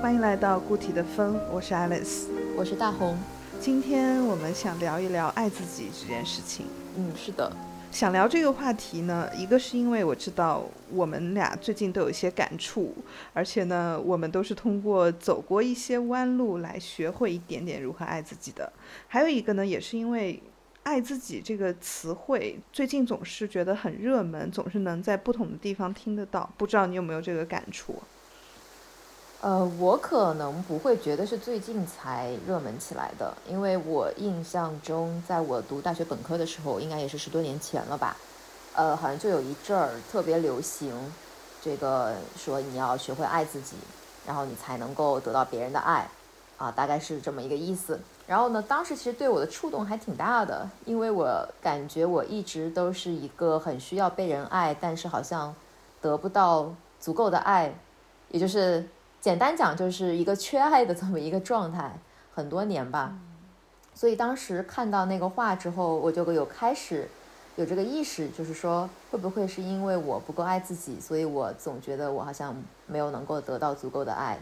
欢迎来到固体的风，我是 Alice，我是大红。今天我们想聊一聊爱自己这件事情。嗯，是的。想聊这个话题呢，一个是因为我知道我们俩最近都有一些感触，而且呢，我们都是通过走过一些弯路来学会一点点如何爱自己的。还有一个呢，也是因为“爱自己”这个词汇最近总是觉得很热门，总是能在不同的地方听得到。不知道你有没有这个感触？呃，我可能不会觉得是最近才热门起来的，因为我印象中，在我读大学本科的时候，应该也是十多年前了吧。呃，好像就有一阵儿特别流行，这个说你要学会爱自己，然后你才能够得到别人的爱，啊，大概是这么一个意思。然后呢，当时其实对我的触动还挺大的，因为我感觉我一直都是一个很需要被人爱，但是好像得不到足够的爱，也就是。简单讲就是一个缺爱的这么一个状态，很多年吧。所以当时看到那个话之后，我就有开始有这个意识，就是说会不会是因为我不够爱自己，所以我总觉得我好像没有能够得到足够的爱。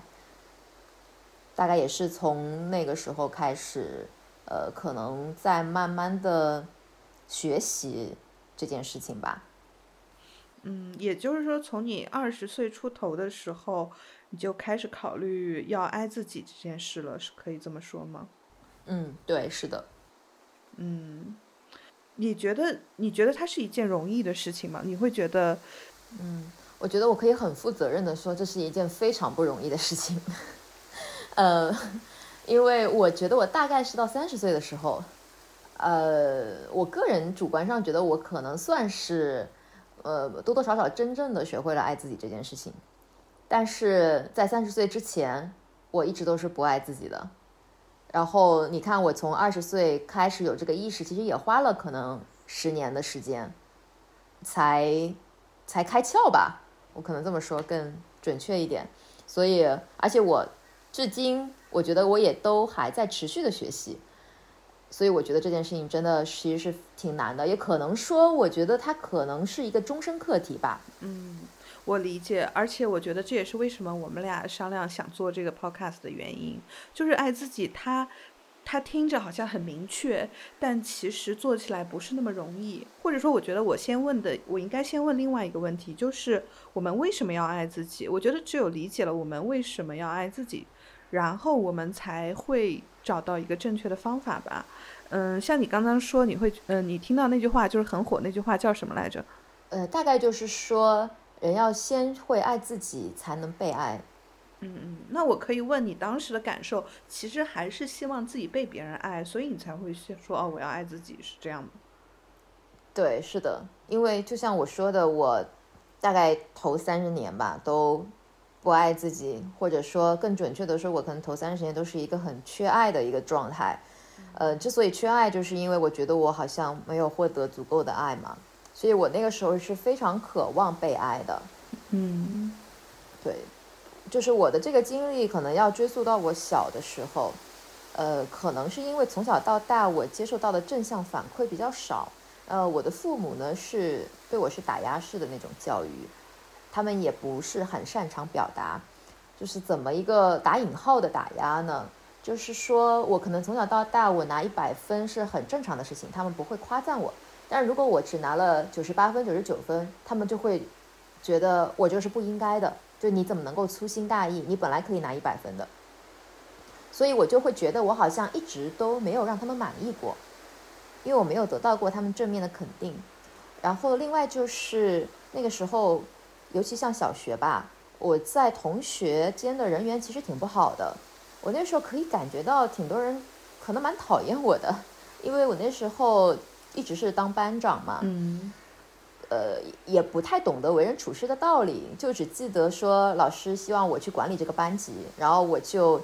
大概也是从那个时候开始，呃，可能在慢慢的学习这件事情吧。嗯，也就是说，从你二十岁出头的时候。你就开始考虑要爱自己这件事了，是可以这么说吗？嗯，对，是的。嗯，你觉得你觉得它是一件容易的事情吗？你会觉得，嗯，我觉得我可以很负责任的说，这是一件非常不容易的事情。呃，因为我觉得我大概是到三十岁的时候，呃，我个人主观上觉得我可能算是，呃，多多少少真正的学会了爱自己这件事情。但是在三十岁之前，我一直都是不爱自己的。然后你看，我从二十岁开始有这个意识，其实也花了可能十年的时间，才才开窍吧。我可能这么说更准确一点。所以，而且我至今，我觉得我也都还在持续的学习。所以，我觉得这件事情真的其实是挺难的，也可能说，我觉得它可能是一个终身课题吧。嗯。我理解，而且我觉得这也是为什么我们俩商量想做这个 podcast 的原因，就是爱自己。他，他听着好像很明确，但其实做起来不是那么容易。或者说，我觉得我先问的，我应该先问另外一个问题，就是我们为什么要爱自己？我觉得只有理解了我们为什么要爱自己，然后我们才会找到一个正确的方法吧。嗯，像你刚刚说，你会，嗯，你听到那句话就是很火那句话叫什么来着？呃，大概就是说。人要先会爱自己，才能被爱。嗯嗯，那我可以问你当时的感受，其实还是希望自己被别人爱，所以你才会说哦，我要爱自己，是这样吗？对，是的，因为就像我说的，我大概头三十年吧都不爱自己，或者说更准确的说，我可能头三十年都是一个很缺爱的一个状态。呃，之所以缺爱，就是因为我觉得我好像没有获得足够的爱嘛。所以我那个时候是非常渴望被爱的，嗯，对，就是我的这个经历可能要追溯到我小的时候，呃，可能是因为从小到大我接受到的正向反馈比较少，呃，我的父母呢是对我是打压式的那种教育，他们也不是很擅长表达，就是怎么一个打引号的打压呢？就是说我可能从小到大我拿一百分是很正常的事情，他们不会夸赞我。但如果我只拿了九十八分、九十九分，他们就会觉得我就是不应该的。就你怎么能够粗心大意？你本来可以拿一百分的，所以我就会觉得我好像一直都没有让他们满意过，因为我没有得到过他们正面的肯定。然后另外就是那个时候，尤其像小学吧，我在同学间的人缘其实挺不好的。我那时候可以感觉到挺多人可能蛮讨厌我的，因为我那时候。一直是当班长嘛，嗯，呃，也不太懂得为人处事的道理，就只记得说老师希望我去管理这个班级，然后我就，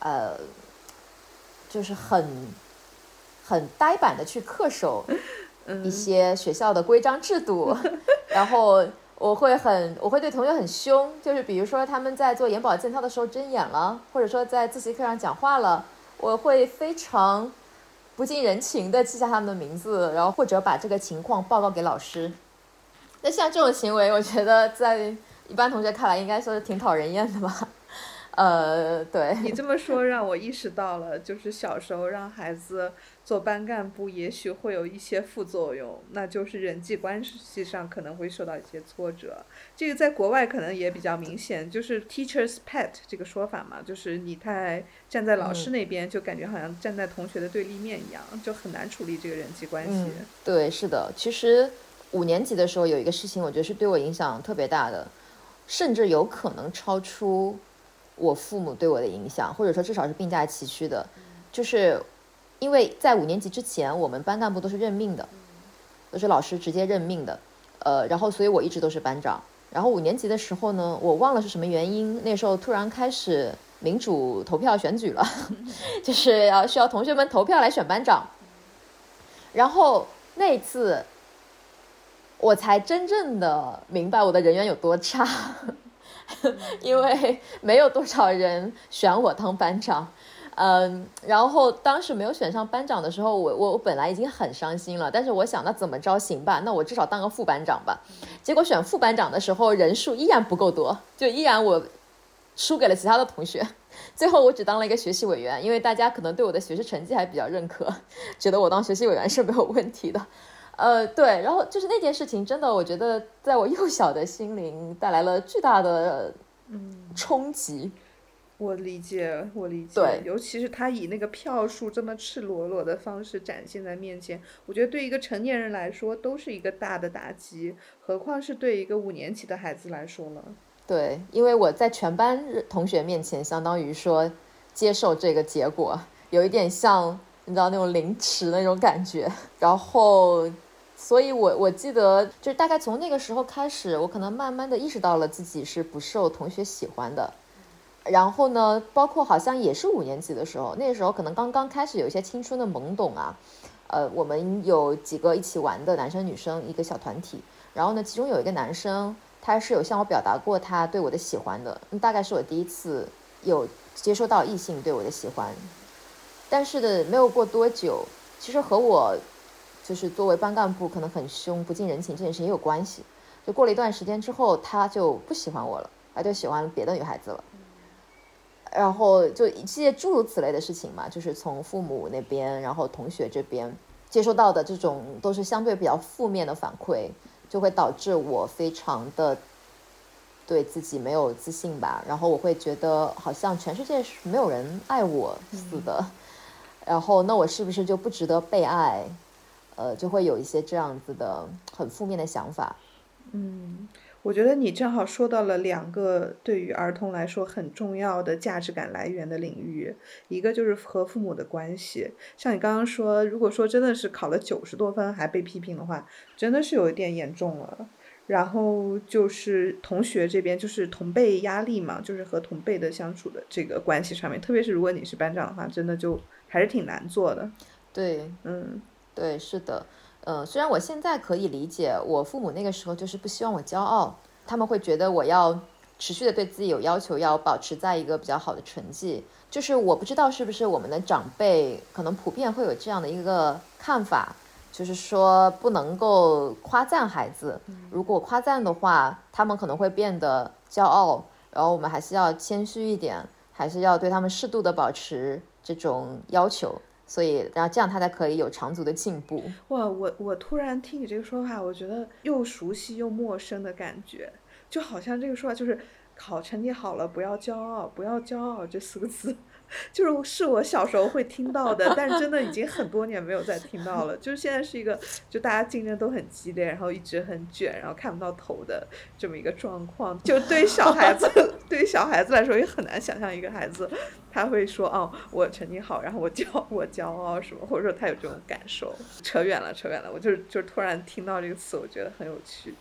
呃，就是很很呆板的去恪守 一些学校的规章制度，然后我会很我会对同学很凶，就是比如说他们在做眼保健操的时候睁眼了，或者说在自习课上讲话了，我会非常。不近人情的记下他们的名字，然后或者把这个情况报告给老师。那像这种行为，我觉得在一般同学看来应该说是挺讨人厌的吧？呃，对你这么说让我意识到了，就是小时候让孩子做班干部，也许会有一些副作用，那就是人际关系上可能会受到一些挫折。这个在国外可能也比较明显，就是 teachers pet 这个说法嘛，就是你太站在老师那边，就感觉好像站在同学的对立面一样，就很难处理这个人际关系。对，是的，其实五年级的时候有一个事情，我觉得是对我影响特别大的，甚至有可能超出。我父母对我的影响，或者说至少是并驾齐驱的，就是因为在五年级之前，我们班干部都是任命的，都是老师直接任命的，呃，然后所以我一直都是班长。然后五年级的时候呢，我忘了是什么原因，那时候突然开始民主投票选举了，就是要需要同学们投票来选班长。然后那次，我才真正的明白我的人缘有多差。因为没有多少人选我当班长，嗯，然后当时没有选上班长的时候，我我我本来已经很伤心了，但是我想那怎么着行吧，那我至少当个副班长吧。结果选副班长的时候人数依然不够多，就依然我输给了其他的同学，最后我只当了一个学习委员，因为大家可能对我的学习成绩还比较认可，觉得我当学习委员是没有问题的。呃，对，然后就是那件事情，真的，我觉得在我幼小的心灵带来了巨大的嗯冲击。我理解，我理解。对，尤其是他以那个票数这么赤裸裸的方式展现在面前，我觉得对一个成年人来说都是一个大的打击，何况是对一个五年级的孩子来说了。对，因为我在全班同学面前，相当于说接受这个结果，有一点像你知道那种凌迟那种感觉，然后。所以，我我记得，就是大概从那个时候开始，我可能慢慢的意识到了自己是不受同学喜欢的。然后呢，包括好像也是五年级的时候，那时候可能刚刚开始有一些青春的懵懂啊。呃，我们有几个一起玩的男生女生一个小团体，然后呢，其中有一个男生，他是有向我表达过他对我的喜欢的，大概是我第一次有接收到异性对我的喜欢。但是的，没有过多久，其实和我。就是作为班干部，可能很凶、不近人情这件事也有关系。就过了一段时间之后，他就不喜欢我了，他就喜欢别的女孩子了。然后就一些诸如此类的事情嘛，就是从父母那边，然后同学这边接收到的这种都是相对比较负面的反馈，就会导致我非常的对自己没有自信吧。然后我会觉得好像全世界是没有人爱我似的。然后那我是不是就不值得被爱？呃，就会有一些这样子的很负面的想法。嗯，我觉得你正好说到了两个对于儿童来说很重要的价值感来源的领域，一个就是和父母的关系。像你刚刚说，如果说真的是考了九十多分还被批评的话，真的是有一点严重了。然后就是同学这边，就是同辈压力嘛，就是和同辈的相处的这个关系上面，特别是如果你是班长的话，真的就还是挺难做的。对，嗯。对，是的，嗯，虽然我现在可以理解，我父母那个时候就是不希望我骄傲，他们会觉得我要持续的对自己有要求，要保持在一个比较好的成绩。就是我不知道是不是我们的长辈可能普遍会有这样的一个看法，就是说不能够夸赞孩子，如果夸赞的话，他们可能会变得骄傲，然后我们还是要谦虚一点，还是要对他们适度的保持这种要求。所以，然后这样他才可以有长足的进步。哇，我我突然听你这个说法，我觉得又熟悉又陌生的感觉，就好像这个说法就是考成绩好了不要骄傲，不要骄傲这四个字。就是是我小时候会听到的，但真的已经很多年没有再听到了。就是现在是一个，就大家竞争都很激烈，然后一直很卷，然后看不到头的这么一个状况。就对小孩子，对于小孩子来说也很难想象一个孩子他会说哦，我成绩好，然后我骄我骄傲什么，或者说他有这种感受。扯远了，扯远了，我就是就是突然听到这个词，我觉得很有趣。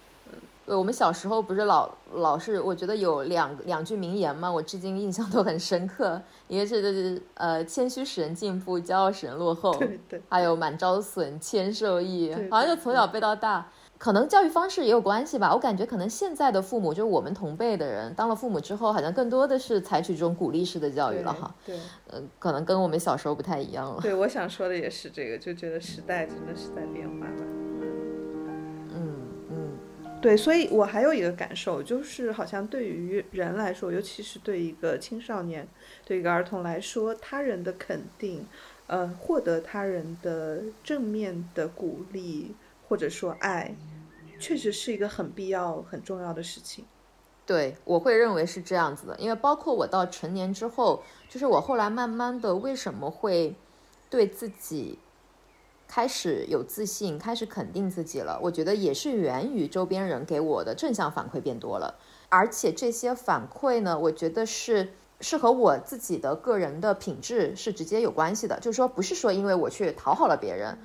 呃，我们小时候不是老老是，我觉得有两两句名言嘛，我至今印象都很深刻。一个是就是呃，谦虚使人进步，骄傲使人落后。对对。还有满招损，谦受益，好像就从小背到大。可能教育方式也有关系吧，我感觉可能现在的父母，就是我们同辈的人，当了父母之后，好像更多的是采取这种鼓励式的教育了哈。对。嗯，可能跟我们小时候不太一样了。对，我想说的也是这个，就觉得时代真的是在变化了。对，所以我还有一个感受，就是好像对于人来说，尤其是对一个青少年、对一个儿童来说，他人的肯定，呃，获得他人的正面的鼓励或者说爱，确实是一个很必要、很重要的事情。对，我会认为是这样子的，因为包括我到成年之后，就是我后来慢慢的为什么会对自己开始有自信，开始肯定自己了，我觉得也是源于周边人给我的正向反馈变多了，而且这些反馈呢，我觉得是是和我自己的个人的品质是直接有关系的，就是说不是说因为我去讨好了别人。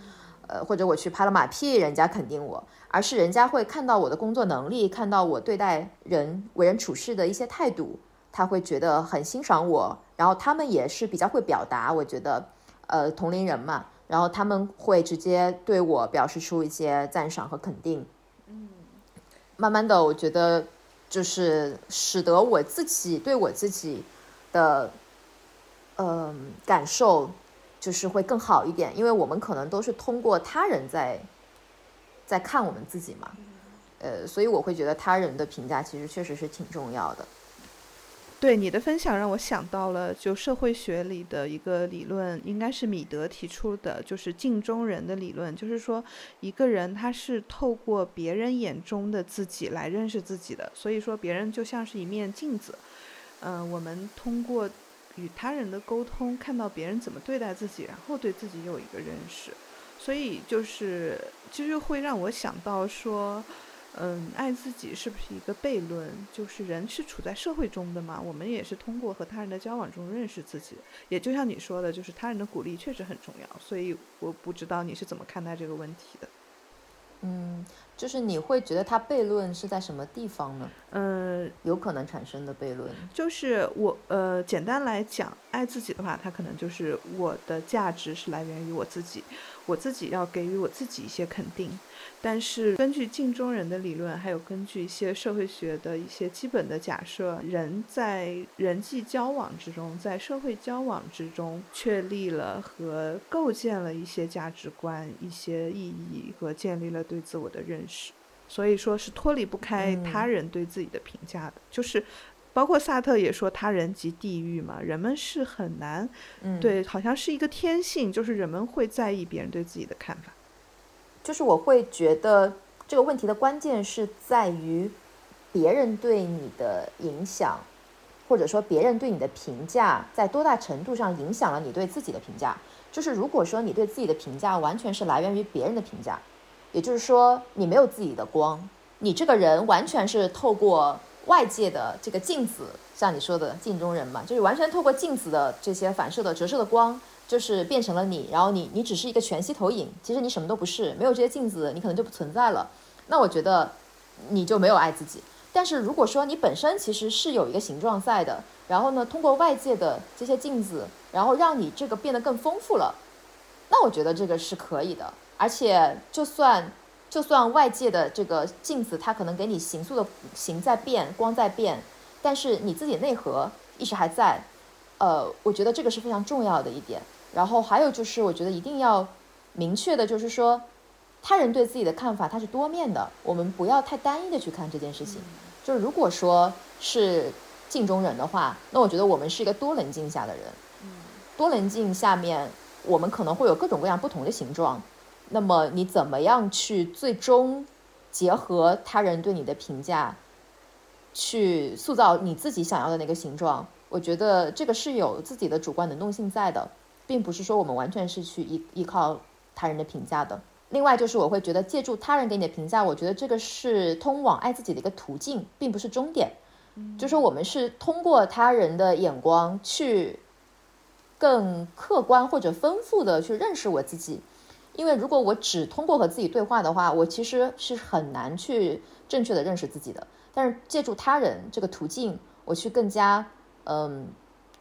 呃，或者我去拍了马屁，人家肯定我，而是人家会看到我的工作能力，看到我对待人为人处事的一些态度，他会觉得很欣赏我，然后他们也是比较会表达，我觉得，呃，同龄人嘛，然后他们会直接对我表示出一些赞赏和肯定，嗯，慢慢的，我觉得就是使得我自己对我自己的，嗯，感受。就是会更好一点，因为我们可能都是通过他人在在看我们自己嘛，呃，所以我会觉得他人的评价其实确实是挺重要的。对你的分享让我想到了，就社会学里的一个理论，应该是米德提出的，就是镜中人的理论，就是说一个人他是透过别人眼中的自己来认识自己的，所以说别人就像是一面镜子，嗯，我们通过。与他人的沟通，看到别人怎么对待自己，然后对自己有一个认识，所以就是其实会让我想到说，嗯，爱自己是不是一个悖论？就是人是处在社会中的嘛，我们也是通过和他人的交往中认识自己。也就像你说的，就是他人的鼓励确实很重要。所以我不知道你是怎么看待这个问题的。嗯。就是你会觉得它悖论是在什么地方呢？嗯，有可能产生的悖论，就是我呃，简单来讲，爱自己的话，它可能就是我的价值是来源于我自己，我自己要给予我自己一些肯定。但是根据镜中人的理论，还有根据一些社会学的一些基本的假设，人在人际交往之中，在社会交往之中，确立了和构建了一些价值观、一些意义和建立了对自我的认识，所以说是脱离不开他人对自己的评价的。就是包括萨特也说，他人即地狱嘛，人们是很难，对，好像是一个天性，就是人们会在意别人对自己的看法。就是我会觉得这个问题的关键是在于别人对你的影响，或者说别人对你的评价，在多大程度上影响了你对自己的评价。就是如果说你对自己的评价完全是来源于别人的评价，也就是说你没有自己的光，你这个人完全是透过外界的这个镜子，像你说的镜中人嘛，就是完全透过镜子的这些反射的折射的光。就是变成了你，然后你你只是一个全息投影，其实你什么都不是，没有这些镜子，你可能就不存在了。那我觉得你就没有爱自己。但是如果说你本身其实是有一个形状在的，然后呢，通过外界的这些镜子，然后让你这个变得更丰富了，那我觉得这个是可以的。而且就算就算外界的这个镜子它可能给你形塑的形在变，光在变，但是你自己内核意识还在。呃，我觉得这个是非常重要的一点。然后还有就是，我觉得一定要明确的，就是说，他人对自己的看法它是多面的，我们不要太单一的去看这件事情。就是如果说是镜中人的话，那我觉得我们是一个多棱镜下的人。多棱镜下面，我们可能会有各种各样不同的形状。那么你怎么样去最终结合他人对你的评价，去塑造你自己想要的那个形状？我觉得这个是有自己的主观能动性在的。并不是说我们完全是去依依靠他人的评价的。另外就是，我会觉得借助他人给你的评价，我觉得这个是通往爱自己的一个途径，并不是终点。就是说，我们是通过他人的眼光去更客观或者丰富的去认识我自己。因为如果我只通过和自己对话的话，我其实是很难去正确的认识自己的。但是借助他人这个途径，我去更加嗯。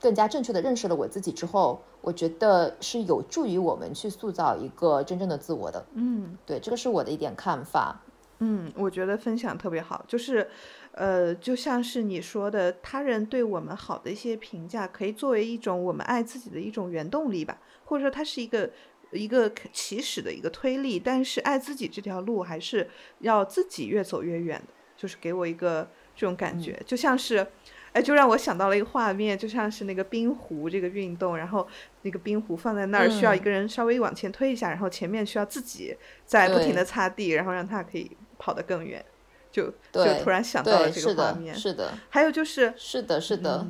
更加正确的认识了我自己之后，我觉得是有助于我们去塑造一个真正的自我的。嗯，对，这个是我的一点看法。嗯，我觉得分享特别好，就是，呃，就像是你说的，他人对我们好的一些评价，可以作为一种我们爱自己的一种原动力吧，或者说它是一个一个起始的一个推力，但是爱自己这条路还是要自己越走越远的，就是给我一个这种感觉，就像是，哎，就让我想到了一个画面，就像是那个冰壶这个运动，然后那个冰壶放在那儿，需要一个人稍微往前推一下，然后前面需要自己在不停的擦地，然后让它可以跑得更远。就就突然想到了这个画面，是的，还有就是是的，是的，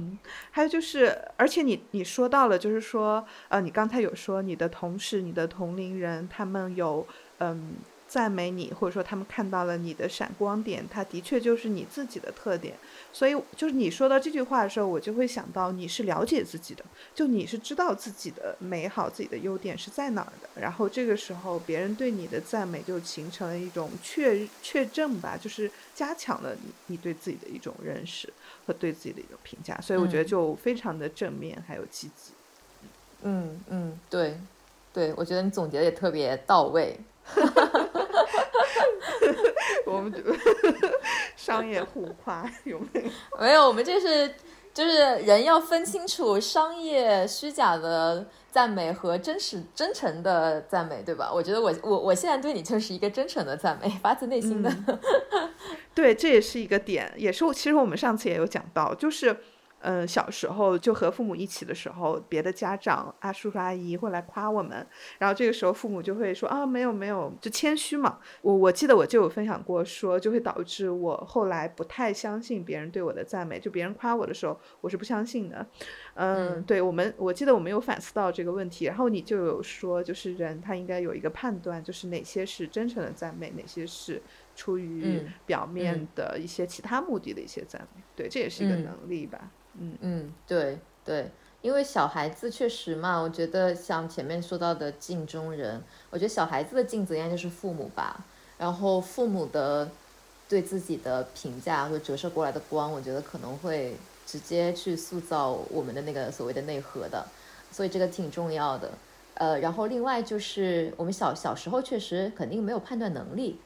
还有就是，而且你你说到了，就是说，呃，你刚才有说你的同事、你的同龄人，他们有嗯。赞美你，或者说他们看到了你的闪光点，它的确就是你自己的特点。所以，就是你说到这句话的时候，我就会想到你是了解自己的，就你是知道自己的美好、自己的优点是在哪儿的。然后这个时候，别人对你的赞美就形成了一种确确证吧，就是加强了你你对自己的一种认识和对自己的一种评价。所以我觉得就非常的正面，还有积极。嗯嗯，对，对，我觉得你总结的也特别到位。哈哈 商业互夸有没有？没有，我们这是就是人要分清楚商业虚假的赞美和真实真诚的赞美，对吧？我觉得我我我现在对你就是一个真诚的赞美，发自内心的。对，这也是一个点，也是其实我们上次也有讲到，就是。嗯，小时候就和父母一起的时候，别的家长啊、叔叔阿姨会来夸我们，然后这个时候父母就会说啊，没有没有，就谦虚嘛。我我记得我就有分享过，说就会导致我后来不太相信别人对我的赞美，就别人夸我的时候，我是不相信的。嗯，对我们，我记得我们有反思到这个问题，然后你就有说，就是人他应该有一个判断，就是哪些是真诚的赞美，哪些是出于表面的一些其他目的的一些赞美。对，这也是一个能力吧。嗯嗯嗯，对对，因为小孩子确实嘛，我觉得像前面说到的镜中人，我觉得小孩子的镜子应该就是父母吧。然后父母的对自己的评价或折射过来的光，我觉得可能会直接去塑造我们的那个所谓的内核的，所以这个挺重要的。呃，然后另外就是我们小小时候确实肯定没有判断能力。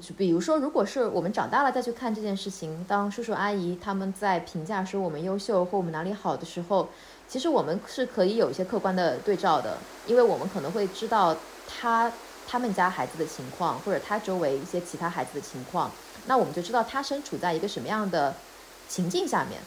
就比如说，如果是我们长大了再去看这件事情，当叔叔阿姨他们在评价说我们优秀或我们哪里好的时候，其实我们是可以有一些客观的对照的，因为我们可能会知道他他们家孩子的情况，或者他周围一些其他孩子的情况，那我们就知道他身处在一个什么样的情境下面，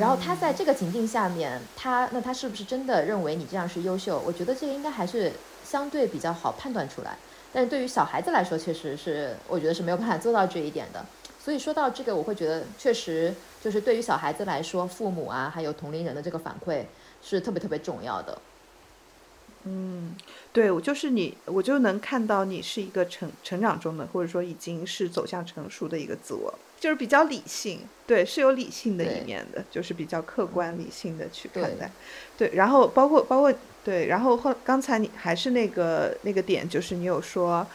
然后他在这个情境下面，他那他是不是真的认为你这样是优秀？我觉得这个应该还是相对比较好判断出来。但是对于小孩子来说，确实是我觉得是没有办法做到这一点的。所以说到这个，我会觉得确实就是对于小孩子来说，父母啊，还有同龄人的这个反馈是特别特别重要的。嗯，对我就是你，我就能看到你是一个成成长中的，或者说已经是走向成熟的一个自我，就是比较理性，对，是有理性的一面的，就是比较客观理性的去看待。对，然后包括包括。对，然后后刚才你还是那个那个点，就是你有说，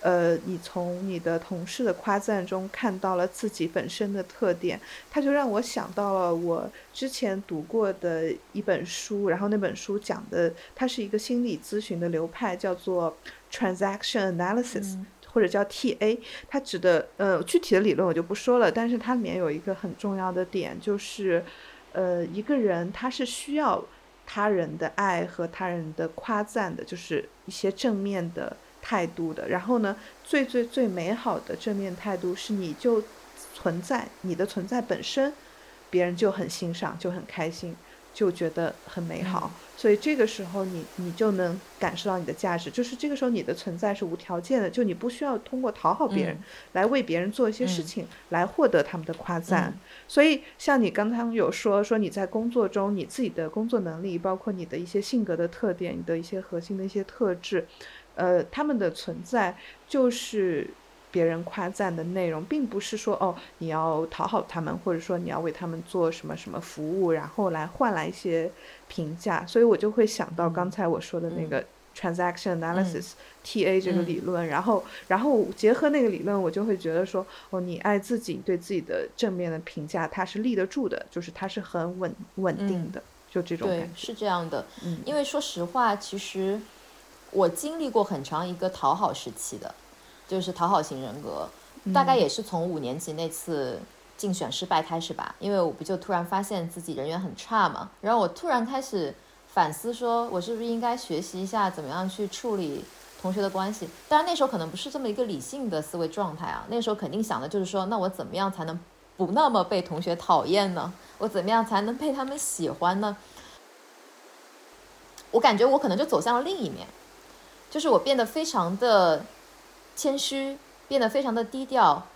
呃，你从你的同事的夸赞中看到了自己本身的特点，他就让我想到了我之前读过的一本书，然后那本书讲的，它是一个心理咨询的流派，叫做 transaction analysis，或者叫 TA，它指的呃具体的理论我就不说了，但是它里面有一个很重要的点，就是呃一个人他是需要。他人的爱和他人的夸赞的，就是一些正面的态度的。然后呢，最最最美好的正面态度是，你就存在，你的存在本身，别人就很欣赏，就很开心。就觉得很美好，所以这个时候你你就能感受到你的价值，就是这个时候你的存在是无条件的，就你不需要通过讨好别人来为别人做一些事情来获得他们的夸赞。所以像你刚刚有说说你在工作中你自己的工作能力，包括你的一些性格的特点，你的一些核心的一些特质，呃，他们的存在就是。别人夸赞的内容，并不是说哦，你要讨好他们，或者说你要为他们做什么什么服务，然后来换来一些评价。所以我就会想到刚才我说的那个 transaction analysis（TA） 这个理论，然后，然后结合那个理论，我就会觉得说，哦，你爱自己，对自己的正面的评价，它是立得住的，就是它是很稳稳定的，就这种感觉。是这样的。嗯。因为说实话，其实我经历过很长一个讨好时期的。就是讨好型人格，大概也是从五年级那次竞选失败开始吧。因为我不就突然发现自己人缘很差嘛，然后我突然开始反思，说我是不是应该学习一下怎么样去处理同学的关系。当然那时候可能不是这么一个理性的思维状态啊，那时候肯定想的就是说，那我怎么样才能不那么被同学讨厌呢？我怎么样才能被他们喜欢呢？我感觉我可能就走向了另一面，就是我变得非常的谦虚，变得非常的低调，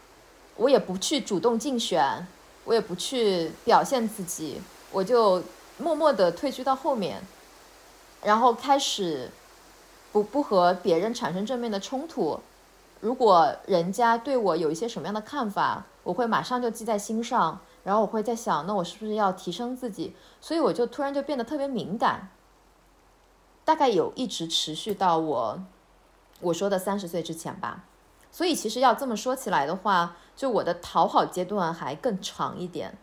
我也不去主动竞选，我也不去表现自己，我就默默的退居到后面，然后开始不不和别人产生正面的冲突。如果人家对我有一些什么样的看法，我会马上就记在心上，然后我会在想，那我是不是要提升自己？所以我就突然就变得特别敏感。大概有一直持续到我我说的三十岁之前吧，所以其实要这么说起来的话，就我的讨好阶段还更长一点。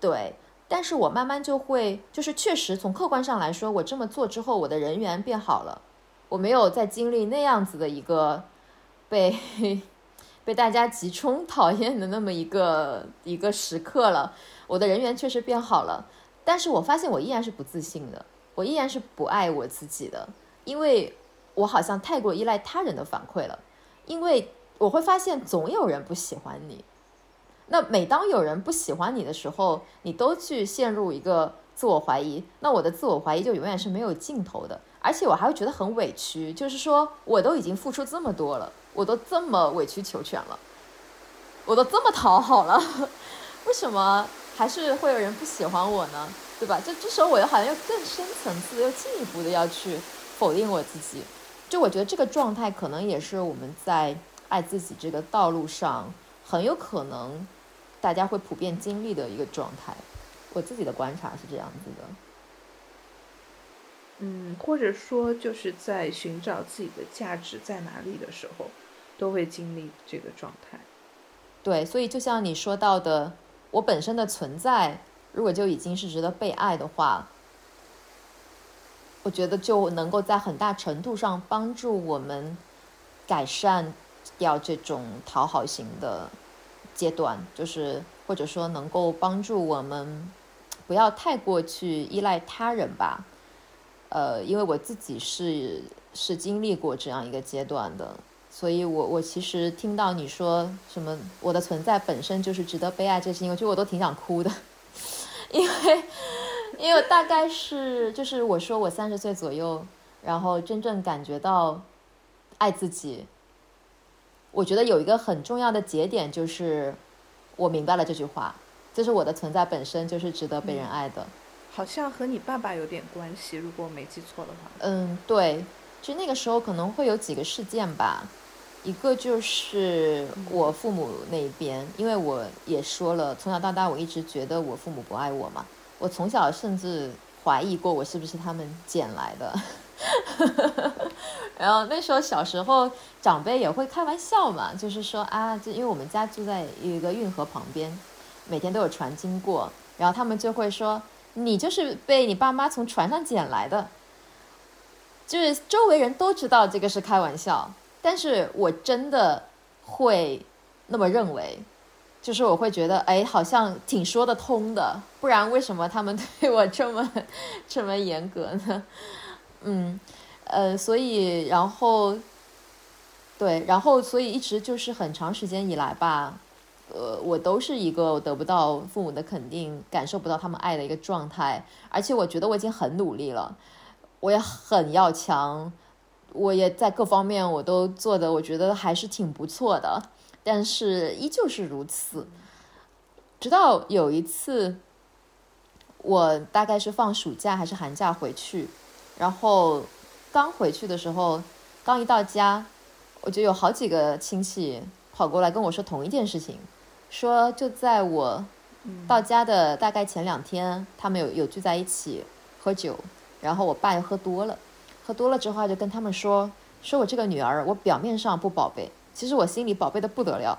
对，但是我慢慢就会，就是确实从客观上来说，我这么做之后，我的人缘变好了，我没有再经历那样子的一个被 被大家集中讨厌的那么一个一个时刻了，我的人缘确实变好了。但是我发现我依然是不自信的，我依然是不爱我自己的，因为我好像太过依赖他人的反馈了。因为我会发现总有人不喜欢你，那每当有人不喜欢你的时候，你都去陷入一个自我怀疑，那我的自我怀疑就永远是没有尽头的，而且我还会觉得很委屈，就是说我都已经付出这么多了，我都这么委曲求全了，我都这么讨好了，为什么？还是会有人不喜欢我呢，对吧？这这时候我又好像又更深层次、又进一步的要去否定我自己。就我觉得这个状态可能也是我们在爱自己这个道路上很有可能大家会普遍经历的一个状态。我自己的观察是这样子的。嗯，或者说就是在寻找自己的价值在哪里的时候，都会经历这个状态。对，所以就像你说到的。我本身的存在，如果就已经是值得被爱的话，我觉得就能够在很大程度上帮助我们改善掉这种讨好型的阶段，就是或者说能够帮助我们不要太过去依赖他人吧。呃，因为我自己是是经历过这样一个阶段的。所以，我我其实听到你说什么，我的存在本身就是值得被爱这些，我觉得我都挺想哭的，因为，因为大概是就是我说我三十岁左右，然后真正感觉到爱自己，我觉得有一个很重要的节点就是我明白了这句话，就是我的存在本身就是值得被人爱的，好像和你爸爸有点关系，如果我没记错的话。嗯，对，就那个时候可能会有几个事件吧。一个就是我父母那边，因为我也说了，从小到大我一直觉得我父母不爱我嘛。我从小甚至怀疑过我是不是他们捡来的。然后那时候小时候长辈也会开玩笑嘛，就是说啊，就因为我们家住在一个运河旁边，每天都有船经过，然后他们就会说你就是被你爸妈从船上捡来的，就是周围人都知道这个是开玩笑。但是我真的会那么认为，就是我会觉得，哎，好像挺说得通的，不然为什么他们对我这么 这么严格呢？嗯，呃，所以然后，对，然后所以一直就是很长时间以来吧，呃，我都是一个得不到父母的肯定，感受不到他们爱的一个状态，而且我觉得我已经很努力了，我也很要强。我也在各方面我都做的，我觉得还是挺不错的，但是依旧是如此。直到有一次，我大概是放暑假还是寒假回去，然后刚回去的时候，刚一到家，我就有好几个亲戚跑过来跟我说同一件事情，说就在我到家的大概前两天，他们有有聚在一起喝酒，然后我爸又喝多了。喝多了之后，就跟他们说：“说我这个女儿，我表面上不宝贝，其实我心里宝贝的不得了。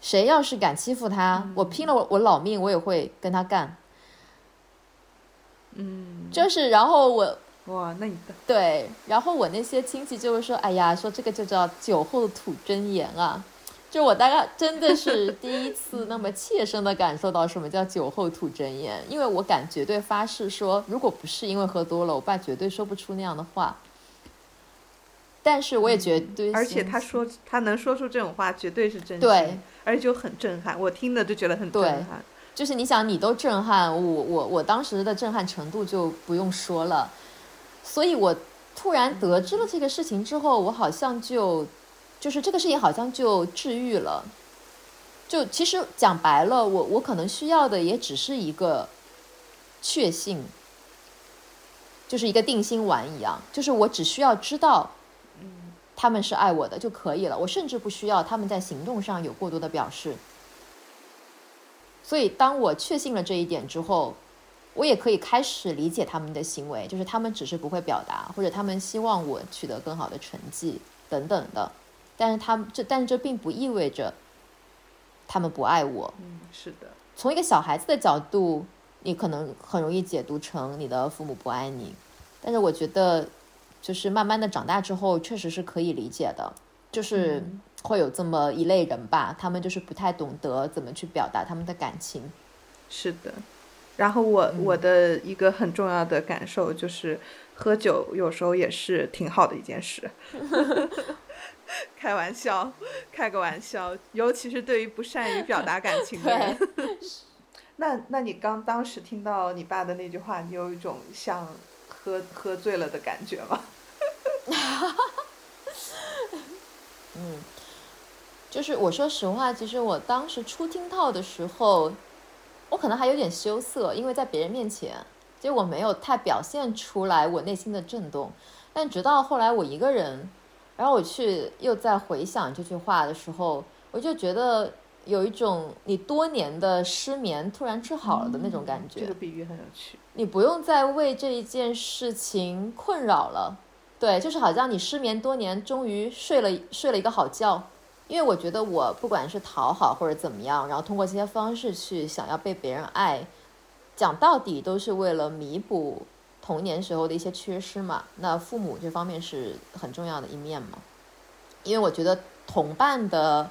谁要是敢欺负他，我拼了我我老命，我也会跟他干。”嗯，就是，然后我哇，那你对，然后我那些亲戚就会说：“哎呀，说这个就叫酒后吐真言啊。”就我大概真的是第一次那么切身的感受到什么叫酒后吐真言，因为我敢绝对发誓说，如果不是因为喝多了，我爸绝对说不出那样的话。但是我也绝对，而且他说他能说出这种话，绝对是真心，对，而且就很震撼，我听的就觉得很震撼。就是你想，你都震撼我，我我当时的震撼程度就不用说了。所以我突然得知了这个事情之后，我好像就。就是这个事情好像就治愈了，就其实讲白了，我我可能需要的也只是一个确信，就是一个定心丸一样，就是我只需要知道，嗯，他们是爱我的就可以了，我甚至不需要他们在行动上有过多的表示。所以当我确信了这一点之后，我也可以开始理解他们的行为，就是他们只是不会表达，或者他们希望我取得更好的成绩等等的。但是他们这，但这并不意味着他们不爱我。嗯，是的。从一个小孩子的角度，你可能很容易解读成你的父母不爱你。但是我觉得，就是慢慢的长大之后，确实是可以理解的。就是会有这么一类人吧，他们就是不太懂得怎么去表达他们的感情。是的。然后我我的一个很重要的感受就是，喝酒有时候也是挺好的一件事。开玩笑，开个玩笑，尤其是对于不善于表达感情的人。那，那你刚当时听到你爸的那句话，你有一种像喝喝醉了的感觉吗？嗯，就是我说实话，其实我当时初听到的时候，我可能还有点羞涩，因为在别人面前，就我没有太表现出来我内心的震动。但直到后来我一个人。然后我去又在回想这句话的时候，我就觉得有一种你多年的失眠突然治好了的那种感觉。这个比喻很有趣。你不用再为这一件事情困扰了，对，就是好像你失眠多年，终于睡了睡了一个好觉。因为我觉得我不管是讨好或者怎么样，然后通过这些方式去想要被别人爱，讲到底都是为了弥补。童年时候的一些缺失嘛，那父母这方面是很重要的一面嘛。因为我觉得同伴的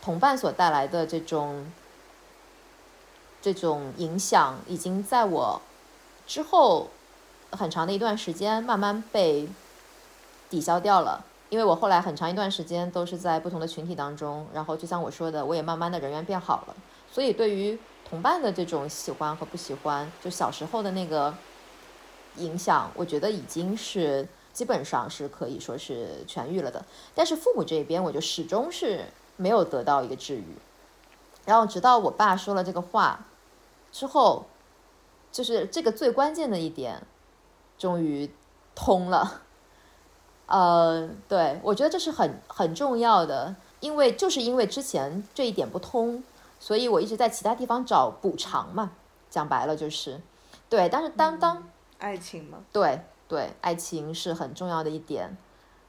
同伴所带来的这种这种影响，已经在我之后很长的一段时间慢慢被抵消掉了。因为我后来很长一段时间都是在不同的群体当中，然后就像我说的，我也慢慢的人缘变好了。所以对于同伴的这种喜欢和不喜欢，就小时候的那个。影响，我觉得已经是基本上是可以说是痊愈了的。但是父母这边，我就始终是没有得到一个治愈。然后直到我爸说了这个话之后，就是这个最关键的一点，终于通了。呃，对我觉得这是很很重要的，因为就是因为之前这一点不通，所以我一直在其他地方找补偿嘛。讲白了就是，对。但是当当爱情嘛？对对，爱情是很重要的一点。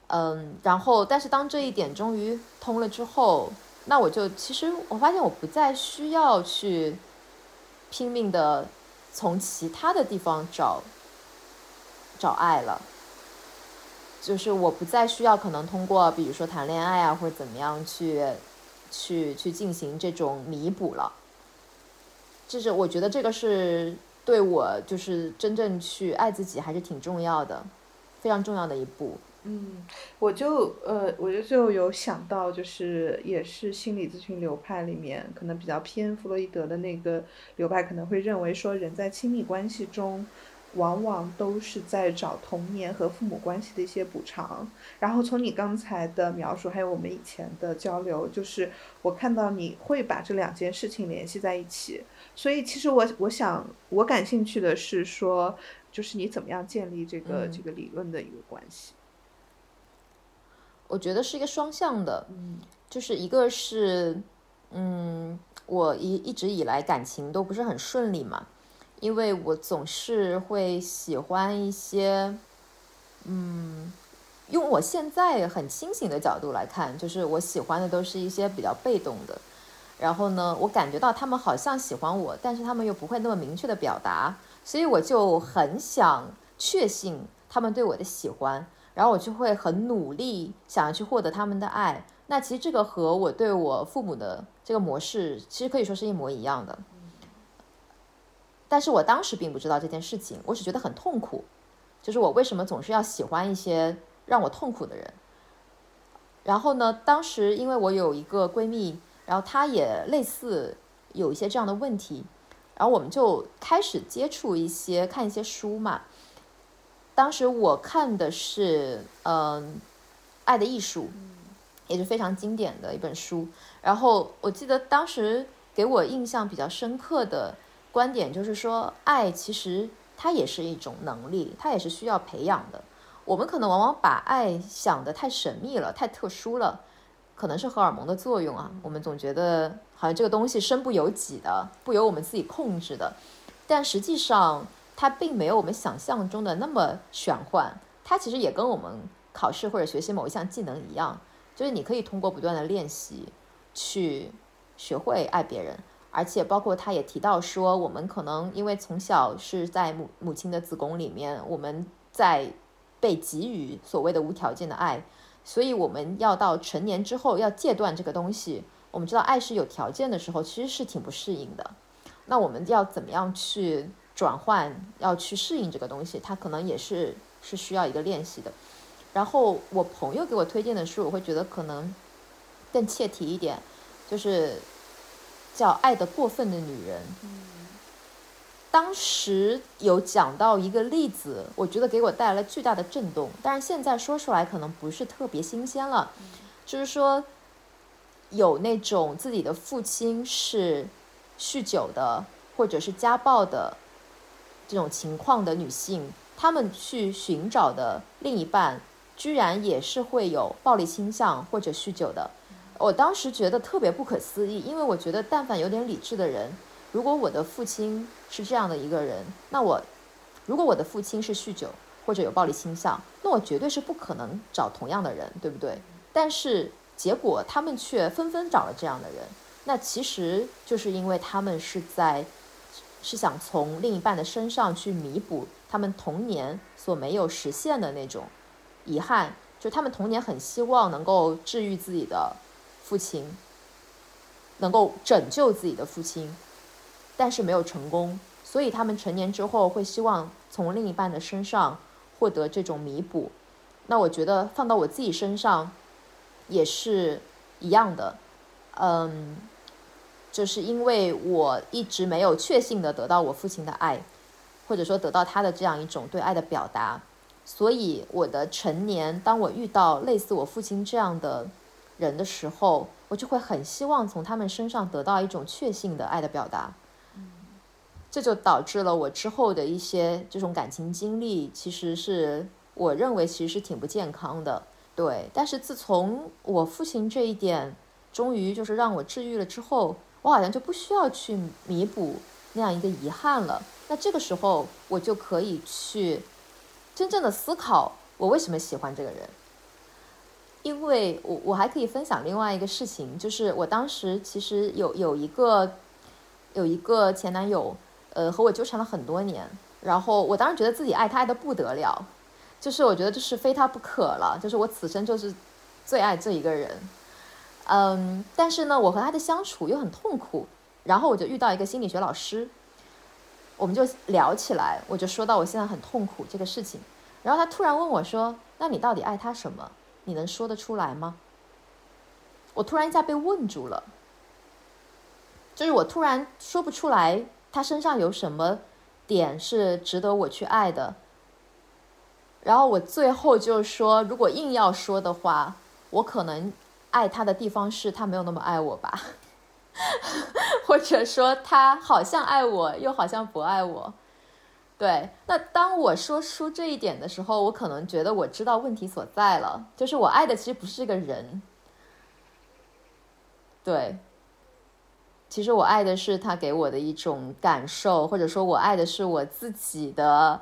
嗯，然后，但是当这一点终于通了之后，那我就其实我发现我不再需要去拼命的从其他的地方找找爱了。就是我不再需要可能通过比如说谈恋爱啊或者怎么样去去去进行这种弥补了。就是我觉得这个是。对我就是真正去爱自己还是挺重要的，非常重要的一步。嗯，我就呃，我就就有想到，就是也是心理咨询流派里面可能比较偏弗洛伊德的那个流派，可能会认为说人在亲密关系中。往往都是在找童年和父母关系的一些补偿。然后从你刚才的描述，还有我们以前的交流，就是我看到你会把这两件事情联系在一起。所以其实我我想我感兴趣的是说，就是你怎么样建立这个这个理论的一个关系？我觉得是一个双向的，嗯，就是一个是，嗯，我一一直以来感情都不是很顺利嘛。因为我总是会喜欢一些，嗯，用我现在很清醒的角度来看，就是我喜欢的都是一些比较被动的。然后呢，我感觉到他们好像喜欢我，但是他们又不会那么明确的表达，所以我就很想确信他们对我的喜欢，然后我就会很努力想要去获得他们的爱，那其实这个和我对我父母的这个模式，其实可以说是一模一样的。但是我当时并不知道这件事情，我只觉得很痛苦，就是我为什么总是要喜欢一些让我痛苦的人。然后呢，当时因为我有一个闺蜜，然后她也类似有一些这样的问题，然后我们就开始接触一些看一些书嘛。当时我看的是嗯，《爱的艺术》，也是非常经典的一本书。然后我记得当时给我印象比较深刻的。观点就是说，爱其实它也是一种能力，它也是需要培养的。我们可能往往把爱想得太神秘了，太特殊了，可能是荷尔蒙的作用啊。我们总觉得好像这个东西身不由己的，不由我们自己控制的。但实际上，它并没有我们想象中的那么玄幻。它其实也跟我们考试或者学习某一项技能一样，就是你可以通过不断的练习，去学会爱别人。而且包括他也提到说，我们可能因为从小是在母母亲的子宫里面，我们在被给予所谓的无条件的爱，所以我们要到成年之后要戒断这个东西。我们知道爱是有条件的时候，其实是挺不适应的。那我们要怎么样去转换，要去适应这个东西？它可能也是是需要一个练习的。然后我朋友给我推荐的书，我会觉得可能更切题一点，就是。叫爱的过分的女人。当时有讲到一个例子，我觉得给我带来了巨大的震动。但是现在说出来可能不是特别新鲜了。就是说，有那种自己的父亲是酗酒的，或者是家暴的这种情况的女性，她们去寻找的另一半，居然也是会有暴力倾向或者酗酒的。我当时觉得特别不可思议，因为我觉得，但凡有点理智的人，如果我的父亲是这样的一个人，那我，如果我的父亲是酗酒或者有暴力倾向，那我绝对是不可能找同样的人，对不对？但是结果他们却纷纷找了这样的人，那其实就是因为他们是在，是想从另一半的身上去弥补他们童年所没有实现的那种遗憾，就他们童年很希望能够治愈自己的。父亲能够拯救自己的父亲，但是没有成功，所以他们成年之后会希望从另一半的身上获得这种弥补。那我觉得放到我自己身上也是一样的，嗯，就是因为我一直没有确信的得到我父亲的爱，或者说得到他的这样一种对爱的表达，所以我的成年，当我遇到类似我父亲这样的。人的时候，我就会很希望从他们身上得到一种确信的爱的表达，这就导致了我之后的一些这种感情经历，其实是我认为其实是挺不健康的。对，但是自从我父亲这一点终于就是让我治愈了之后，我好像就不需要去弥补那样一个遗憾了。那这个时候，我就可以去真正的思考我为什么喜欢这个人。因为我我还可以分享另外一个事情，就是我当时其实有有一个有一个前男友，呃，和我纠缠了很多年。然后我当时觉得自己爱他爱的不得了，就是我觉得就是非他不可了，就是我此生就是最爱这一个人。嗯，但是呢，我和他的相处又很痛苦。然后我就遇到一个心理学老师，我们就聊起来，我就说到我现在很痛苦这个事情。然后他突然问我说：“那你到底爱他什么？”你能说得出来吗？我突然一下被问住了，就是我突然说不出来，他身上有什么点是值得我去爱的。然后我最后就说，如果硬要说的话，我可能爱他的地方是他没有那么爱我吧，或者说他好像爱我，又好像不爱我。对，那当我说出这一点的时候，我可能觉得我知道问题所在了，就是我爱的其实不是这个人，对，其实我爱的是他给我的一种感受，或者说我爱的是我自己的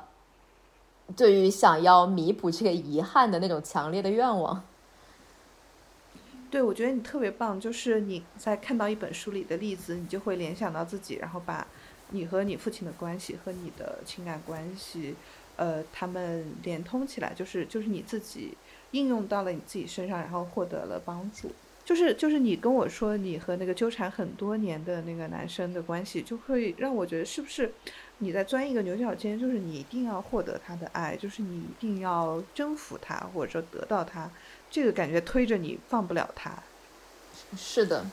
对于想要弥补这个遗憾的那种强烈的愿望。对，我觉得你特别棒，就是你在看到一本书里的例子，你就会联想到自己，然后把。你和你父亲的关系和你的情感关系，呃，他们连通起来，就是就是你自己应用到了你自己身上，然后获得了帮助。就是就是你跟我说你和那个纠缠很多年的那个男生的关系，就会让我觉得是不是你在钻一个牛角尖，就是你一定要获得他的爱，就是你一定要征服他，或者说得到他，这个感觉推着你放不了他。是的，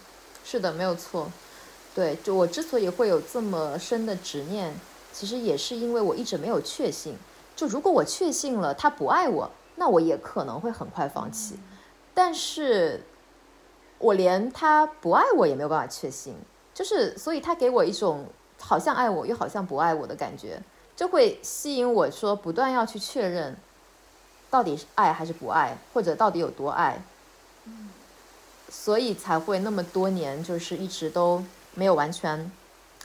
是的，没有错。对，就我之所以会有这么深的执念，其实也是因为我一直没有确信。就如果我确信了他不爱我，那我也可能会很快放弃。但是。我连他不爱我也没有办法确信，就是所以他给我一种好像爱我又好像不爱我的感觉，就会吸引我说不断要去确认，到底是爱还是不爱，或者到底有多爱，所以才会那么多年就是一直都没有完全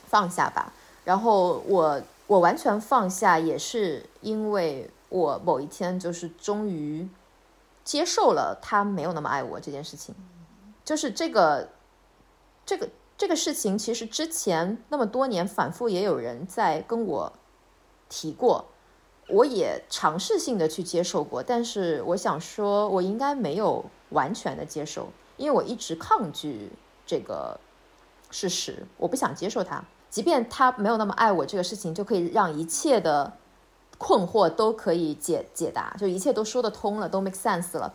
放下吧。然后我我完全放下也是因为我某一天就是终于接受了他没有那么爱我这件事情。就是这个，这个这个事情，其实之前那么多年反复也有人在跟我提过，我也尝试性的去接受过，但是我想说，我应该没有完全的接受，因为我一直抗拒这个事实，我不想接受他，即便他没有那么爱我，这个事情就可以让一切的困惑都可以解解答，就一切都说得通了，都 make sense 了。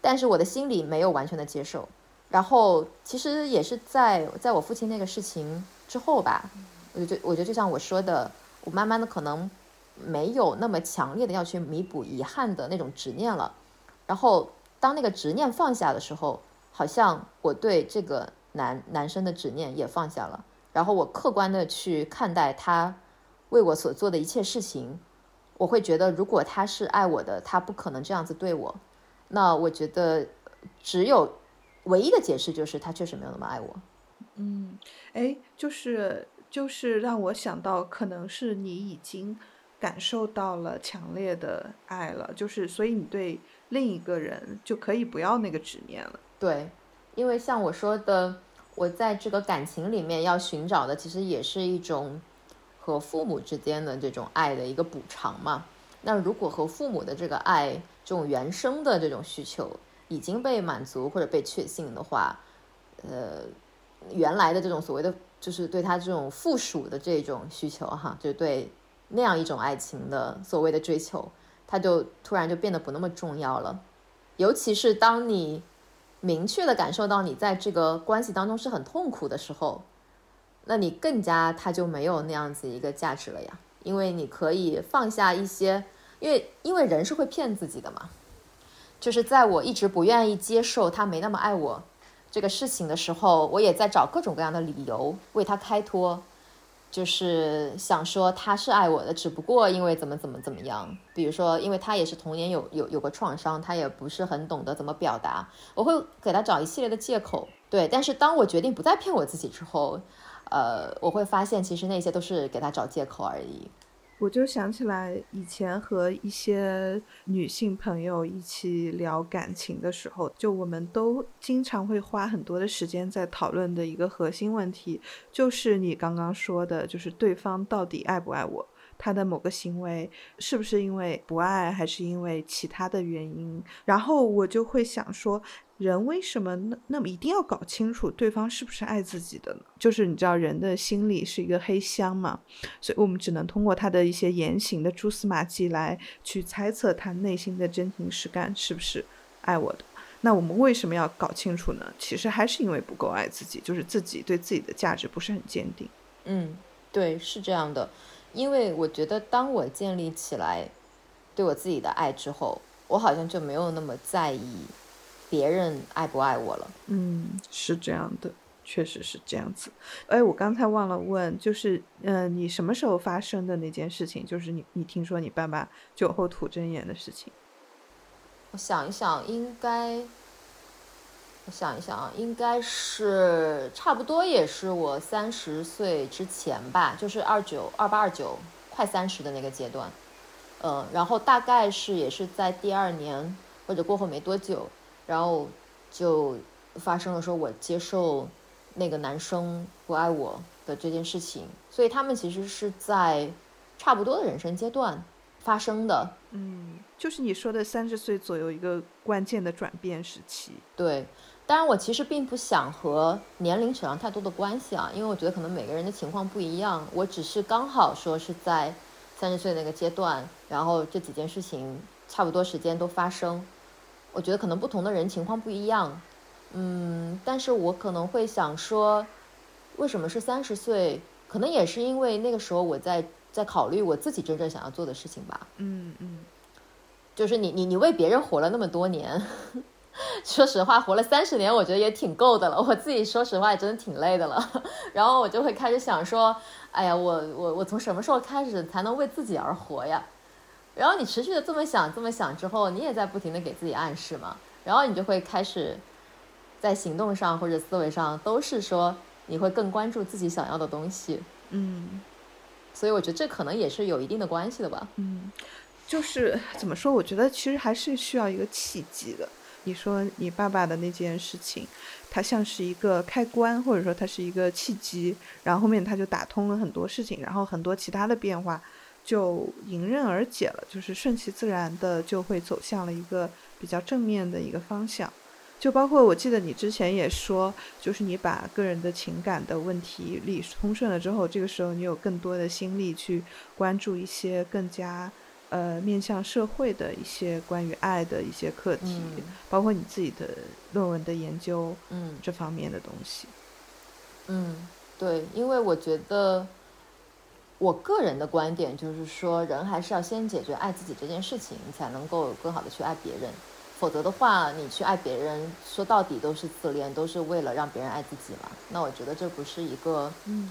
但是我的心里没有完全的接受，然后其实也是在在我父亲那个事情之后吧，我就我觉得就像我说的，我慢慢的可能没有那么强烈的要去弥补遗憾的那种执念了，然后当那个执念放下的时候，好像我对这个男男生的执念也放下了，然后我客观的去看待他为我所做的一切事情，我会觉得如果他是爱我的，他不可能这样子对我。那我觉得，只有唯一的解释就是他确实没有那么爱我。嗯，哎，就是就是让我想到，可能是你已经感受到了强烈的爱了，就是所以你对另一个人就可以不要那个执念了。对，因为像我说的，我在这个感情里面要寻找的，其实也是一种和父母之间的这种爱的一个补偿嘛。那如果和父母的这个爱，这种原生的这种需求已经被满足或者被确信的话，呃，原来的这种所谓的就是对他这种附属的这种需求哈，就对那样一种爱情的所谓的追求，他就突然就变得不那么重要了。尤其是当你明确的感受到你在这个关系当中是很痛苦的时候，那你更加他就没有那样子一个价值了呀，因为你可以放下一些。因为因为人是会骗自己的嘛，就是在我一直不愿意接受他没那么爱我这个事情的时候，我也在找各种各样的理由为他开脱，就是想说他是爱我的，只不过因为怎么怎么怎么样，比如说因为他也是童年有有有过创伤，他也不是很懂得怎么表达，我会给他找一系列的借口。对，但是当我决定不再骗我自己之后，呃，我会发现其实那些都是给他找借口而已。我就想起来以前和一些女性朋友一起聊感情的时候，就我们都经常会花很多的时间在讨论的一个核心问题，就是你刚刚说的，就是对方到底爱不爱我，他的某个行为是不是因为不爱，还是因为其他的原因？然后我就会想说。人为什么那那么一定要搞清楚对方是不是爱自己的呢？就是你知道人的心理是一个黑箱嘛，所以我们只能通过他的一些言行的蛛丝马迹来去猜测他内心的真情实感是不是爱我的。那我们为什么要搞清楚呢？其实还是因为不够爱自己，就是自己对自己的价值不是很坚定。嗯，对，是这样的。因为我觉得当我建立起来对我自己的爱之后，我好像就没有那么在意。别人爱不爱我了？嗯，是这样的，确实是这样子。哎，我刚才忘了问，就是，嗯，你什么时候发生的那件事情？就是你，你听说你爸爸酒后吐真言的事情？我想一想，应该，我想一想啊，应该是差不多也是我三十岁之前吧，就是二九、二八、二九，快三十的那个阶段。嗯，然后大概是也是在第二年或者过后没多久。然后就发生了说我接受那个男生不爱我的这件事情，所以他们其实是在差不多的人生阶段发生的。嗯，就是你说的三十岁左右一个关键的转变时期。对，当然我其实并不想和年龄扯上太多的关系啊，因为我觉得可能每个人的情况不一样。我只是刚好说是在三十岁那个阶段，然后这几件事情差不多时间都发生。我觉得可能不同的人情况不一样，嗯，但是我可能会想说，为什么是三十岁？可能也是因为那个时候我在在考虑我自己真正想要做的事情吧。嗯嗯，就是你你你为别人活了那么多年，说实话，活了三十年，我觉得也挺够的了。我自己说实话，也真的挺累的了。然后我就会开始想说，哎呀，我我我从什么时候开始才能为自己而活呀？然后你持续的这么想这么想之后，你也在不停的给自己暗示嘛。然后你就会开始在行动上或者思维上都是说。你会更关注自己想要的东西，嗯，所以我觉得这可能也是有一定的关系的吧，嗯，就是怎么说？我觉得其实还是需要一个契机的。你说你爸爸的那件事情，它像是一个开关，或者说它是一个契机，然后后面它就打通了很多事情，然后很多其他的变化就迎刃而解了，就是顺其自然的就会走向了一个比较正面的一个方向。就包括我记得你之前也说，就是你把个人的情感的问题理通顺了之后，这个时候你有更多的心力去关注一些更加呃面向社会的一些关于爱的一些课题，包括你自己的论文的研究，嗯，这方面的东西。嗯，对，因为我觉得我个人的观点就是说，人还是要先解决爱自己这件事情，才能够更好的去爱别人。否则的话，你去爱别人，说到底都是自恋，都是为了让别人爱自己嘛。那我觉得这不是一个嗯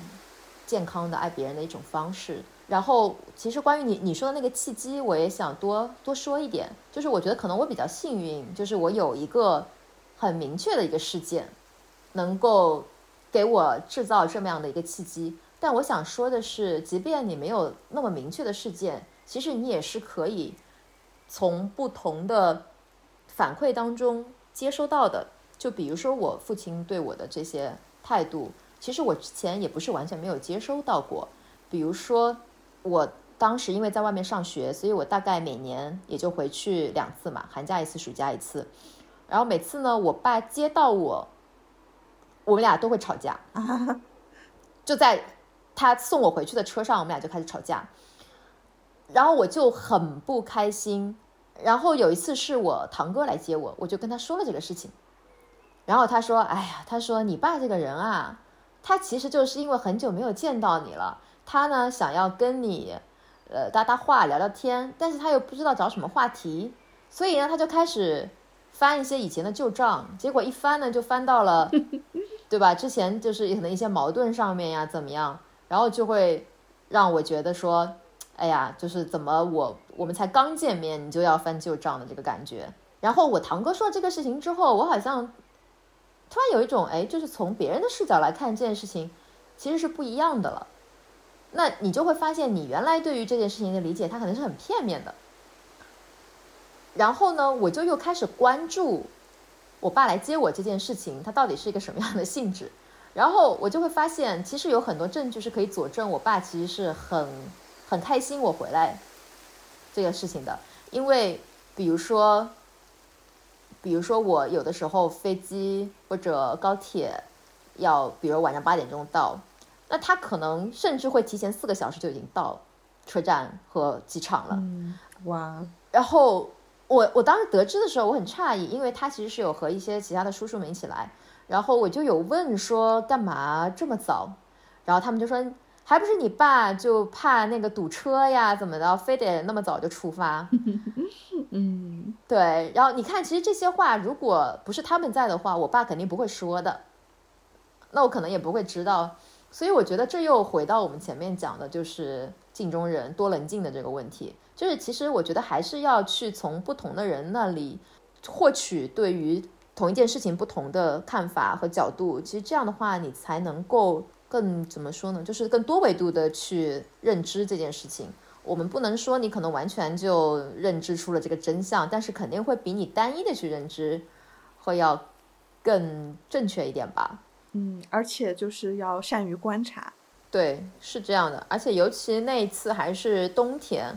健康的爱别人的一种方式。然后，其实关于你你说的那个契机，我也想多多说一点。就是我觉得可能我比较幸运，就是我有一个很明确的一个事件，能够给我制造这么样的一个契机。但我想说的是，即便你没有那么明确的事件，其实你也是可以从不同的。反馈当中接收到的，就比如说我父亲对我的这些态度，其实我之前也不是完全没有接收到过。比如说，我当时因为在外面上学，所以我大概每年也就回去两次嘛，寒假一次，暑假一次。然后每次呢，我爸接到我，我们俩都会吵架，就在他送我回去的车上，我们俩就开始吵架。然后我就很不开心。然后有一次是我堂哥来接我，我就跟他说了这个事情。然后他说：“哎呀，他说你爸这个人啊，他其实就是因为很久没有见到你了，他呢想要跟你，呃搭搭话聊聊天，但是他又不知道找什么话题，所以呢他就开始翻一些以前的旧账，结果一翻呢就翻到了，对吧？之前就是可能一些矛盾上面呀怎么样，然后就会让我觉得说。”哎呀，就是怎么我我们才刚见面，你就要翻旧账的这个感觉。然后我堂哥说了这个事情之后，我好像突然有一种哎，就是从别人的视角来看这件事情，其实是不一样的了。那你就会发现，你原来对于这件事情的理解，它可能是很片面的。然后呢，我就又开始关注我爸来接我这件事情，它到底是一个什么样的性质。然后我就会发现，其实有很多证据是可以佐证我爸其实是很。很开心我回来这个事情的，因为比如说，比如说我有的时候飞机或者高铁要，比如晚上八点钟到，那他可能甚至会提前四个小时就已经到车站和机场了。哇！然后我我当时得知的时候我很诧异，因为他其实是有和一些其他的叔叔们一起来，然后我就有问说干嘛这么早，然后他们就说。还不是你爸就怕那个堵车呀，怎么的，非得那么早就出发？嗯，对。然后你看，其实这些话如果不是他们在的话，我爸肯定不会说的。那我可能也不会知道。所以我觉得这又回到我们前面讲的，就是镜中人多棱镜的这个问题。就是其实我觉得还是要去从不同的人那里获取对于同一件事情不同的看法和角度。其实这样的话，你才能够。更怎么说呢？就是更多维度的去认知这件事情。我们不能说你可能完全就认知出了这个真相，但是肯定会比你单一的去认知会要更正确一点吧。嗯，而且就是要善于观察。对，是这样的。而且尤其那一次还是冬天，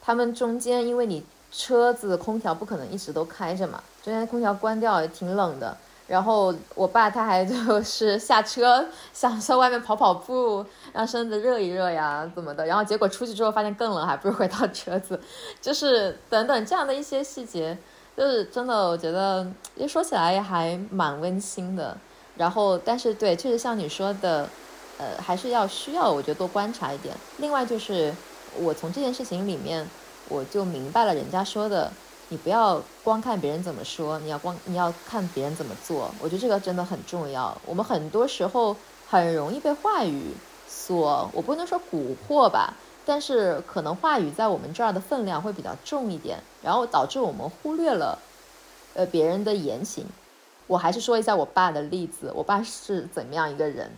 他们中间因为你车子空调不可能一直都开着嘛，中间空调关掉也挺冷的。然后我爸他还就是下车想在外面跑跑步，让身子热一热呀，怎么的？然后结果出去之后发现更冷，还不如回到车子，就是等等这样的一些细节，就是真的，我觉得一说起来也还蛮温馨的。然后，但是对，确实像你说的，呃，还是要需要我觉得多观察一点。另外就是我从这件事情里面，我就明白了人家说的。你不要光看别人怎么说，你要光你要看别人怎么做。我觉得这个真的很重要。我们很多时候很容易被话语所，我不能说蛊惑吧，但是可能话语在我们这儿的分量会比较重一点，然后导致我们忽略了，呃，别人的言行。我还是说一下我爸的例子。我爸是怎么样一个人？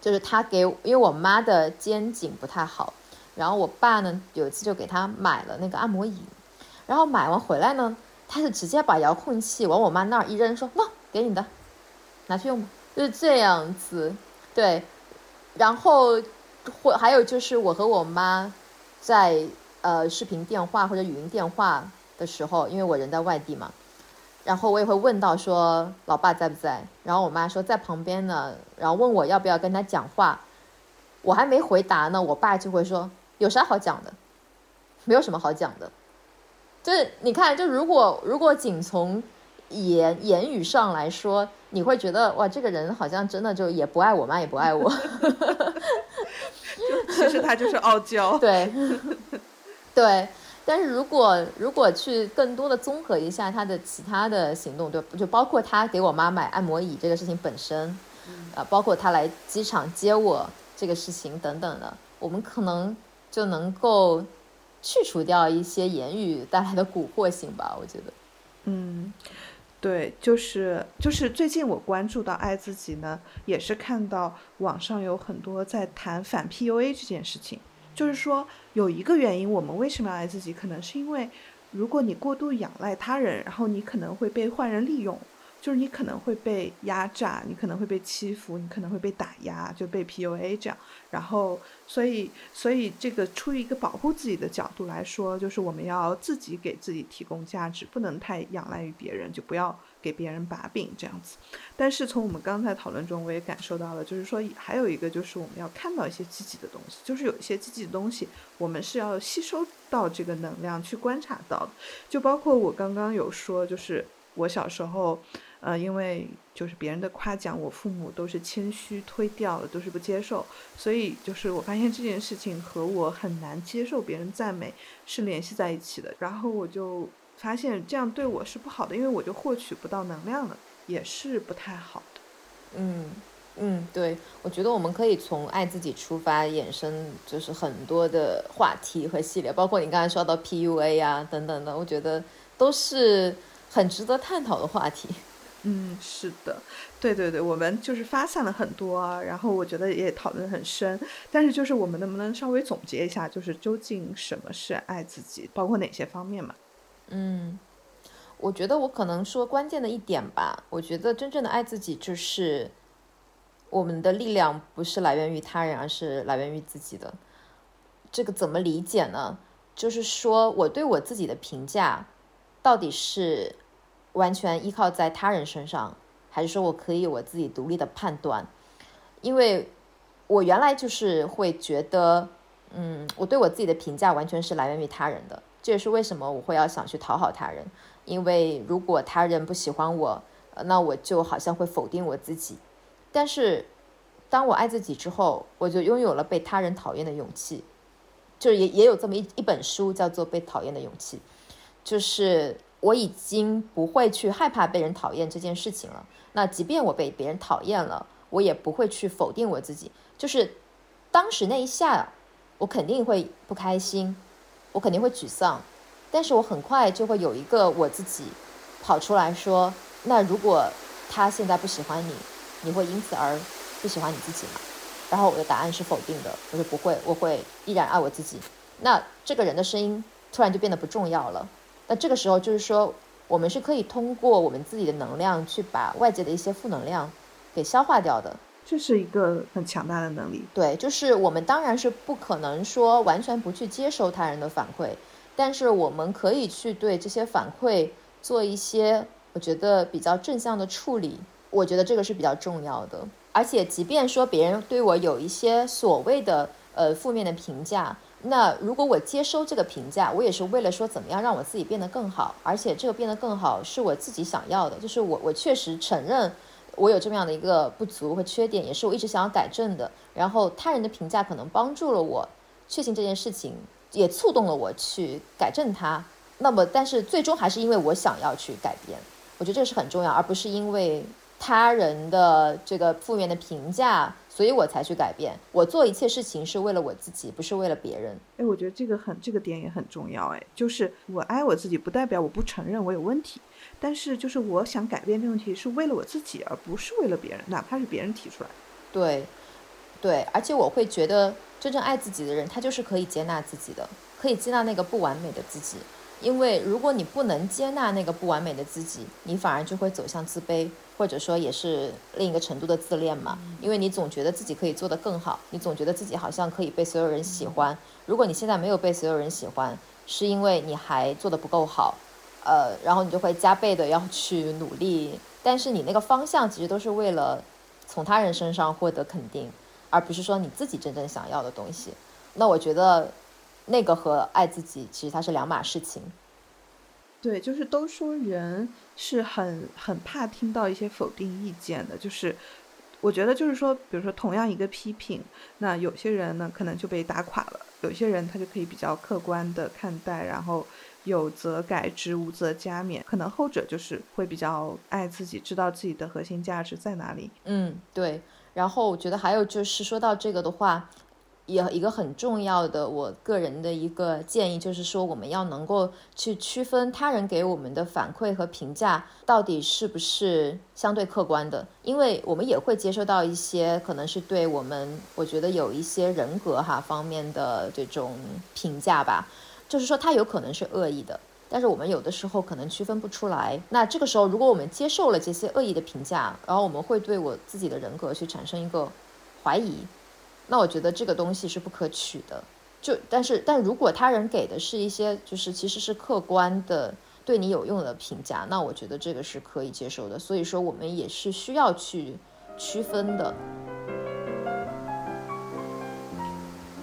就是他给，因为我妈的肩颈不太好，然后我爸呢有一次就给他买了那个按摩椅。然后买完回来呢，他就直接把遥控器往我妈那儿一扔，说：“喏，给你的，拿去用吧。”就是这样子，对。然后或还有就是我和我妈在呃视频电话或者语音电话的时候，因为我人在外地嘛，然后我也会问到说老爸在不在，然后我妈说在旁边呢，然后问我要不要跟他讲话，我还没回答呢，我爸就会说有啥好讲的，没有什么好讲的。就是你看，就如果如果仅从言言语上来说，你会觉得哇，这个人好像真的就也不爱我妈，也不爱我。其实他就是傲娇。对，对。但是如果如果去更多的综合一下他的其他的行动，对，就包括他给我妈买按摩椅这个事情本身，啊，包括他来机场接我这个事情等等的，我们可能就能够。去除掉一些言语带来的蛊惑性吧，我觉得。嗯，对，就是就是最近我关注到爱自己呢，也是看到网上有很多在谈反 PUA 这件事情，就是说有一个原因，我们为什么要爱自己，可能是因为如果你过度仰赖他人，然后你可能会被坏人利用。就是你可能会被压榨，你可能会被欺负，你可能会被打压，就被 PUA 这样。然后，所以，所以这个出于一个保护自己的角度来说，就是我们要自己给自己提供价值，不能太仰赖于别人，就不要给别人把柄这样子。但是从我们刚才讨论中，我也感受到了，就是说还有一个就是我们要看到一些积极的东西，就是有一些积极的东西，我们是要吸收到这个能量去观察到的。就包括我刚刚有说，就是我小时候。呃，因为就是别人的夸奖，我父母都是谦虚推掉了，都是不接受，所以就是我发现这件事情和我很难接受别人赞美是联系在一起的。然后我就发现这样对我是不好的，因为我就获取不到能量了，也是不太好的。嗯嗯，对，我觉得我们可以从爱自己出发，衍生就是很多的话题和系列，包括你刚才说到 PUA 啊等等的，我觉得都是很值得探讨的话题。嗯，是的，对对对，我们就是发散了很多，然后我觉得也讨论很深，但是就是我们能不能稍微总结一下，就是究竟什么是爱自己，包括哪些方面嘛？嗯，我觉得我可能说关键的一点吧，我觉得真正的爱自己就是我们的力量不是来源于他人，而是来源于自己的。这个怎么理解呢？就是说我对我自己的评价到底是。完全依靠在他人身上，还是说我可以我自己独立的判断？因为我原来就是会觉得，嗯，我对我自己的评价完全是来源于他人的。这也是为什么我会要想去讨好他人，因为如果他人不喜欢我，那我就好像会否定我自己。但是当我爱自己之后，我就拥有了被他人讨厌的勇气。就是也也有这么一一本书叫做《被讨厌的勇气》，就是。我已经不会去害怕被人讨厌这件事情了。那即便我被别人讨厌了，我也不会去否定我自己。就是当时那一下，我肯定会不开心，我肯定会沮丧。但是我很快就会有一个我自己跑出来说：“那如果他现在不喜欢你，你会因此而不喜欢你自己吗？”然后我的答案是否定的，我说不会，我会依然爱我自己。那这个人的声音突然就变得不重要了。那这个时候就是说，我们是可以通过我们自己的能量去把外界的一些负能量给消化掉的。这是一个很强大的能力。对，就是我们当然是不可能说完全不去接收他人的反馈，但是我们可以去对这些反馈做一些我觉得比较正向的处理，我觉得这个是比较重要的。而且，即便说别人对我有一些所谓的呃负面的评价，那如果我接收这个评价，我也是为了说怎么样让我自己变得更好，而且这个变得更好是我自己想要的，就是我我确实承认我有这么样的一个不足和缺点，也是我一直想要改正的。然后他人的评价可能帮助了我确信这件事情，也触动了我去改正它。那么，但是最终还是因为我想要去改变，我觉得这个是很重要，而不是因为。他人的这个负面的评价，所以我才去改变。我做一切事情是为了我自己，不是为了别人。哎，我觉得这个很，这个点也很重要。哎，就是我爱我自己，不代表我不承认我有问题，但是就是我想改变这个问题是为了我自己，而不是为了别人，哪怕是别人提出来。对，对，而且我会觉得，真正爱自己的人，他就是可以接纳自己的，可以接纳那个不完美的自己。因为如果你不能接纳那个不完美的自己，你反而就会走向自卑。或者说也是另一个程度的自恋嘛，因为你总觉得自己可以做得更好，你总觉得自己好像可以被所有人喜欢。如果你现在没有被所有人喜欢，是因为你还做得不够好，呃，然后你就会加倍的要去努力。但是你那个方向其实都是为了从他人身上获得肯定，而不是说你自己真正想要的东西。那我觉得那个和爱自己其实它是两码事情。对，就是都说人是很很怕听到一些否定意见的，就是我觉得就是说，比如说同样一个批评，那有些人呢可能就被打垮了，有些人他就可以比较客观的看待，然后有则改之，无则加勉，可能后者就是会比较爱自己，知道自己的核心价值在哪里。嗯，对。然后我觉得还有就是说到这个的话。也一个很重要的，我个人的一个建议就是说，我们要能够去区分他人给我们的反馈和评价到底是不是相对客观的，因为我们也会接收到一些可能是对我们，我觉得有一些人格哈方面的这种评价吧，就是说他有可能是恶意的，但是我们有的时候可能区分不出来。那这个时候，如果我们接受了这些恶意的评价，然后我们会对我自己的人格去产生一个怀疑。那我觉得这个东西是不可取的，就但是但如果他人给的是一些就是其实是客观的对你有用的评价，那我觉得这个是可以接受的。所以说我们也是需要去区分的。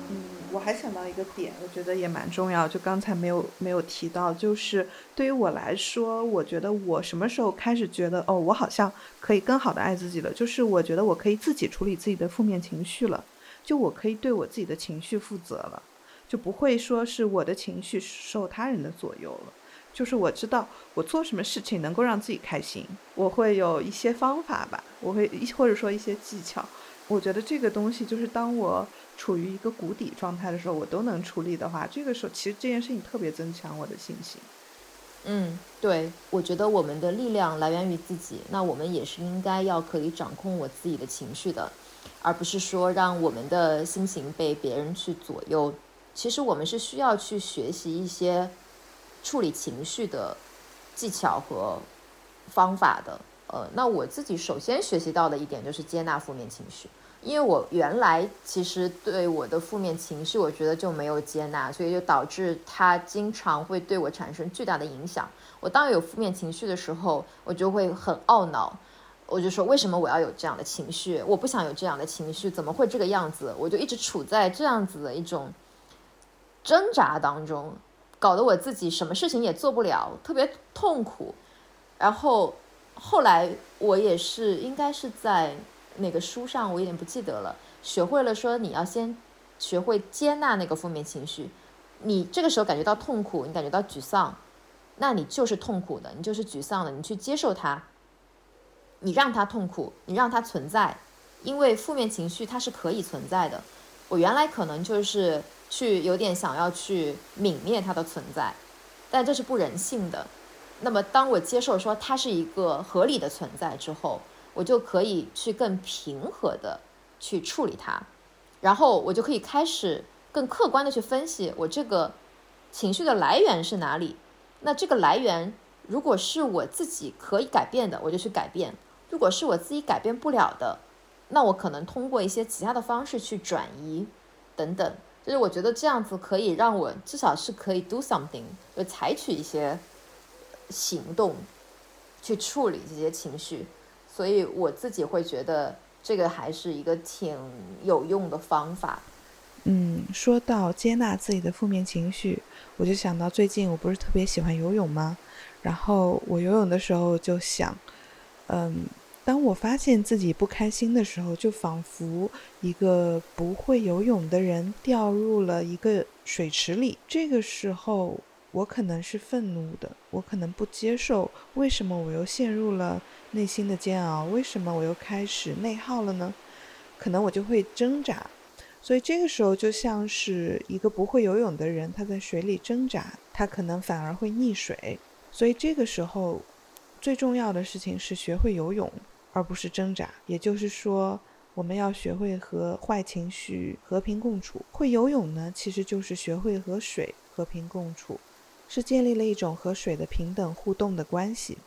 嗯，我还想到一个点，我觉得也蛮重要，就刚才没有没有提到，就是对于我来说，我觉得我什么时候开始觉得哦，我好像可以更好的爱自己了，就是我觉得我可以自己处理自己的负面情绪了。就我可以对我自己的情绪负责了，就不会说是我的情绪受他人的左右了。就是我知道我做什么事情能够让自己开心，我会有一些方法吧，我会或者说一些技巧。我觉得这个东西就是当我处于一个谷底状态的时候，我都能处理的话，这个时候其实这件事情特别增强我的信心。嗯，对，我觉得我们的力量来源于自己，那我们也是应该要可以掌控我自己的情绪的。而不是说让我们的心情被别人去左右，其实我们是需要去学习一些处理情绪的技巧和方法的。呃，那我自己首先学习到的一点就是接纳负面情绪，因为我原来其实对我的负面情绪，我觉得就没有接纳，所以就导致它经常会对我产生巨大的影响。我当有负面情绪的时候，我就会很懊恼。我就说，为什么我要有这样的情绪？我不想有这样的情绪，怎么会这个样子？我就一直处在这样子的一种挣扎当中，搞得我自己什么事情也做不了，特别痛苦。然后后来我也是，应该是在那个书上，我有点不记得了。学会了说，你要先学会接纳那个负面情绪。你这个时候感觉到痛苦，你感觉到沮丧，那你就是痛苦的，你就是沮丧的，你去接受它。你让他痛苦，你让他存在，因为负面情绪它是可以存在的。我原来可能就是去有点想要去泯灭它的存在，但这是不人性的。那么当我接受说它是一个合理的存在之后，我就可以去更平和的去处理它，然后我就可以开始更客观的去分析我这个情绪的来源是哪里。那这个来源如果是我自己可以改变的，我就去改变。如果是我自己改变不了的，那我可能通过一些其他的方式去转移，等等。就是我觉得这样子可以让我至少是可以 do something，就采取一些行动去处理这些情绪，所以我自己会觉得这个还是一个挺有用的方法。嗯，说到接纳自己的负面情绪，我就想到最近我不是特别喜欢游泳吗？然后我游泳的时候就想，嗯。当我发现自己不开心的时候，就仿佛一个不会游泳的人掉入了一个水池里。这个时候，我可能是愤怒的，我可能不接受，为什么我又陷入了内心的煎熬？为什么我又开始内耗了呢？可能我就会挣扎。所以这个时候就像是一个不会游泳的人，他在水里挣扎，他可能反而会溺水。所以这个时候，最重要的事情是学会游泳。而不是挣扎，也就是说，我们要学会和坏情绪和平共处。会游泳呢，其实就是学会和水和平共处，是建立了一种和水的平等互动的关系。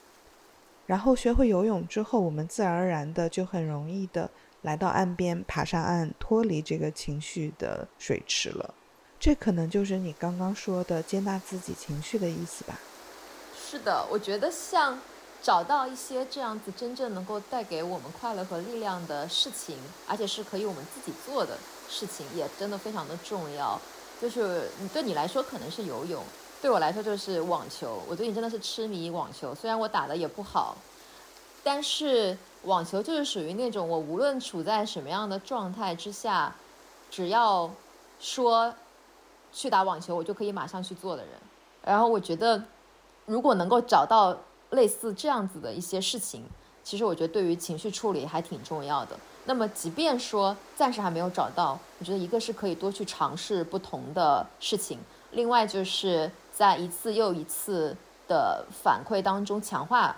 然后学会游泳之后，我们自然而然的就很容易的来到岸边，爬上岸，脱离这个情绪的水池了。这可能就是你刚刚说的接纳自己情绪的意思吧？是的，我觉得像。找到一些这样子真正能够带给我们快乐和力量的事情，而且是可以我们自己做的事情，也真的非常的重要。就是对你来说可能是游泳，对我来说就是网球。我最近真的是痴迷网球，虽然我打的也不好，但是网球就是属于那种我无论处在什么样的状态之下，只要说去打网球，我就可以马上去做的人。然后我觉得，如果能够找到。类似这样子的一些事情，其实我觉得对于情绪处理还挺重要的。那么，即便说暂时还没有找到，我觉得一个是可以多去尝试不同的事情，另外就是在一次又一次的反馈当中强化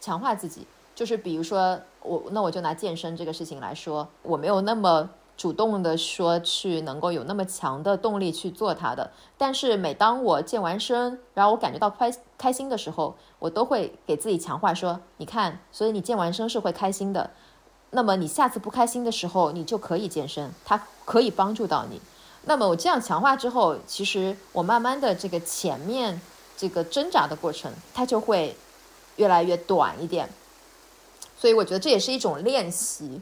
强化自己。就是比如说我，那我就拿健身这个事情来说，我没有那么。主动的说去能够有那么强的动力去做它的，但是每当我健完身，然后我感觉到开开心的时候，我都会给自己强化说，你看，所以你健完身是会开心的，那么你下次不开心的时候，你就可以健身，它可以帮助到你。那么我这样强化之后，其实我慢慢的这个前面这个挣扎的过程，它就会越来越短一点。所以我觉得这也是一种练习。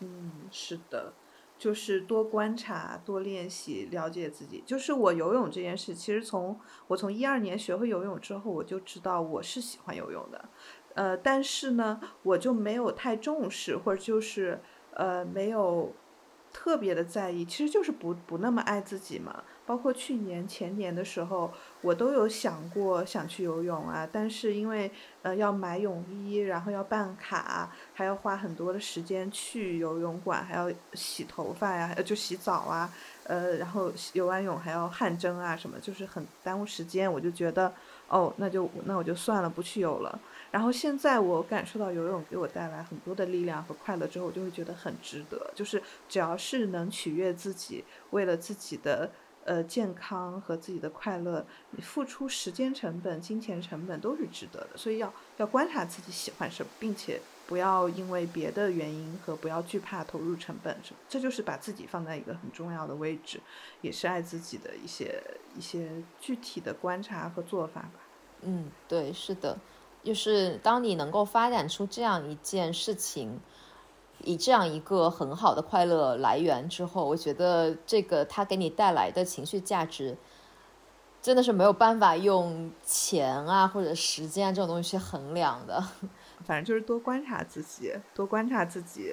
嗯，是的。就是多观察、多练习、了解自己。就是我游泳这件事，其实从我从一二年学会游泳之后，我就知道我是喜欢游泳的。呃，但是呢，我就没有太重视，或者就是呃没有特别的在意，其实就是不不那么爱自己嘛。包括去年、前年的时候，我都有想过想去游泳啊，但是因为呃要买泳衣，然后要办卡，还要花很多的时间去游泳馆，还要洗头发呀，就洗澡啊，呃，然后游完泳还要汗蒸啊，什么就是很耽误时间，我就觉得哦，那就那我就算了，不去游了。然后现在我感受到游泳给我带来很多的力量和快乐之后，我就会觉得很值得，就是只要是能取悦自己，为了自己的。呃，健康和自己的快乐，你付出时间成本、金钱成本都是值得的。所以要要观察自己喜欢什么，并且不要因为别的原因和不要惧怕投入成本什么。这就是把自己放在一个很重要的位置，也是爱自己的一些一些具体的观察和做法吧。嗯，对，是的，就是当你能够发展出这样一件事情。以这样一个很好的快乐来源之后，我觉得这个它给你带来的情绪价值，真的是没有办法用钱啊或者时间啊这种东西去衡量的。反正就是多观察自己，多观察自己，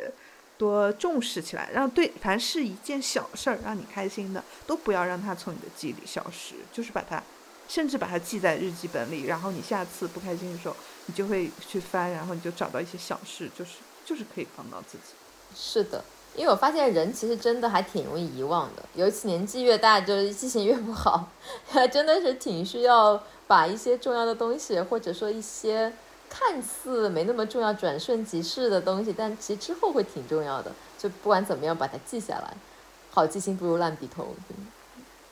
多重视起来，让对凡是一件小事儿让你开心的，都不要让它从你的记忆里消失，就是把它，甚至把它记在日记本里，然后你下次不开心的时候，你就会去翻，然后你就找到一些小事，就是。就是可以帮到自己，是的，因为我发现人其实真的还挺容易遗忘的，尤其年纪越大，就是记性越不好，还真的是挺需要把一些重要的东西，或者说一些看似没那么重要、转瞬即逝的东西，但其实之后会挺重要的，就不管怎么样把它记下来。好记性不如烂笔头。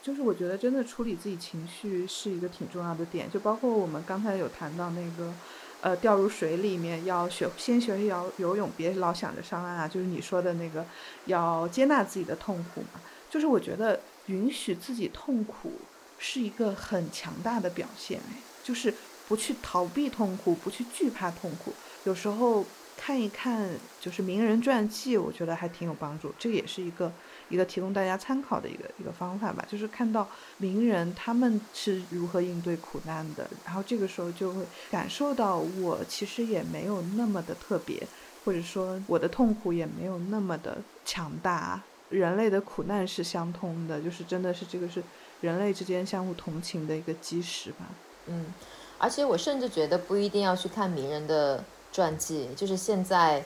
就是我觉得真的处理自己情绪是一个挺重要的点，就包括我们刚才有谈到那个。呃，掉入水里面要学，先学会要游泳，别老想着上岸啊。就是你说的那个，要接纳自己的痛苦嘛。就是我觉得允许自己痛苦是一个很强大的表现，就是不去逃避痛苦，不去惧怕痛苦。有时候看一看就是名人传记，我觉得还挺有帮助。这也是一个一个提供大家参考的一个一个方法吧。就是看到名人他们是如何应对苦难的，然后这个时候就会感受到我其实也没有那么的特别，或者说我的痛苦也没有那么的强大。人类的苦难是相通的，就是真的是这个是人类之间相互同情的一个基石吧。嗯，而且我甚至觉得不一定要去看名人的传记，就是现在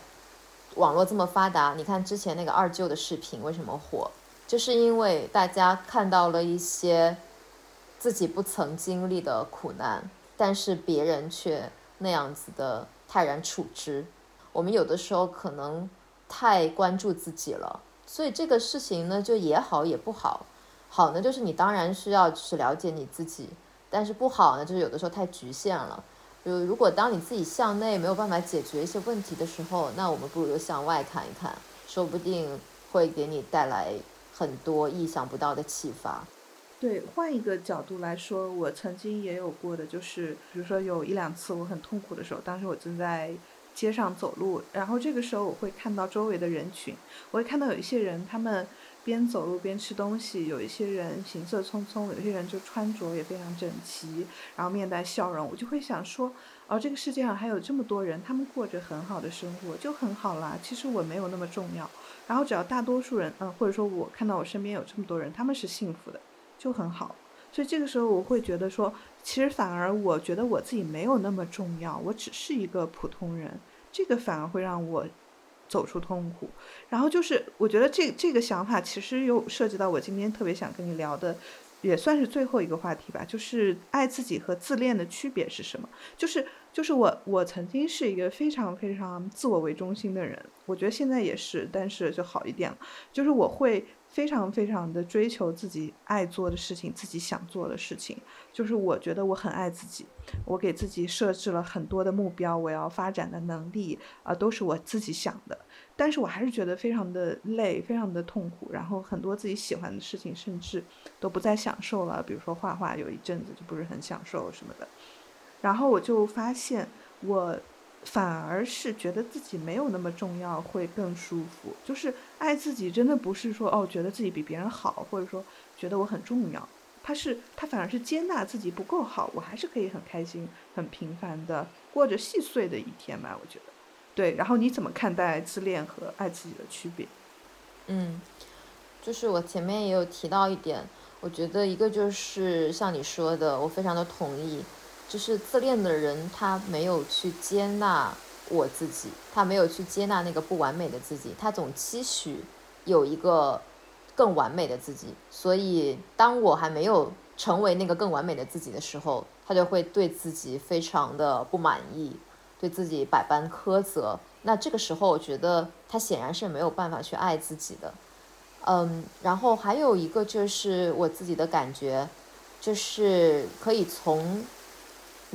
网络这么发达，你看之前那个二舅的视频为什么火，就是因为大家看到了一些自己不曾经历的苦难，但是别人却那样子的泰然处之。我们有的时候可能太关注自己了。所以这个事情呢，就也好也不好。好呢，就是你当然需要去了解你自己，但是不好呢，就是有的时候太局限了。就如果当你自己向内没有办法解决一些问题的时候，那我们不如就向外看一看，说不定会给你带来很多意想不到的启发。对，换一个角度来说，我曾经也有过的，就是比如说有一两次我很痛苦的时候，当时我正在。街上走路，然后这个时候我会看到周围的人群，我会看到有一些人，他们边走路边吃东西，有一些人行色匆匆，有些人就穿着也非常整齐，然后面带笑容，我就会想说，哦，这个世界上还有这么多人，他们过着很好的生活，就很好啦。其实我没有那么重要，然后只要大多数人，嗯，或者说我看到我身边有这么多人，他们是幸福的，就很好。所以这个时候我会觉得说，其实反而我觉得我自己没有那么重要，我只是一个普通人，这个反而会让我走出痛苦。然后就是我觉得这这个想法其实又涉及到我今天特别想跟你聊的，也算是最后一个话题吧，就是爱自己和自恋的区别是什么？就是就是我我曾经是一个非常非常自我为中心的人，我觉得现在也是，但是就好一点了，就是我会。非常非常的追求自己爱做的事情，自己想做的事情，就是我觉得我很爱自己，我给自己设置了很多的目标，我要发展的能力啊，都是我自己想的，但是我还是觉得非常的累，非常的痛苦，然后很多自己喜欢的事情，甚至都不再享受了，比如说画画，有一阵子就不是很享受什么的，然后我就发现我。反而是觉得自己没有那么重要，会更舒服。就是爱自己，真的不是说哦，觉得自己比别人好，或者说觉得我很重要。他是他反而是接纳自己不够好，我还是可以很开心、很平凡的过着细碎的一天吧。我觉得，对。然后你怎么看待自恋和爱自己的区别？嗯，就是我前面也有提到一点，我觉得一个就是像你说的，我非常的同意。就是自恋的人，他没有去接纳我自己，他没有去接纳那个不完美的自己，他总期许有一个更完美的自己。所以，当我还没有成为那个更完美的自己的时候，他就会对自己非常的不满意，对自己百般苛责。那这个时候，我觉得他显然是没有办法去爱自己的。嗯，然后还有一个就是我自己的感觉，就是可以从。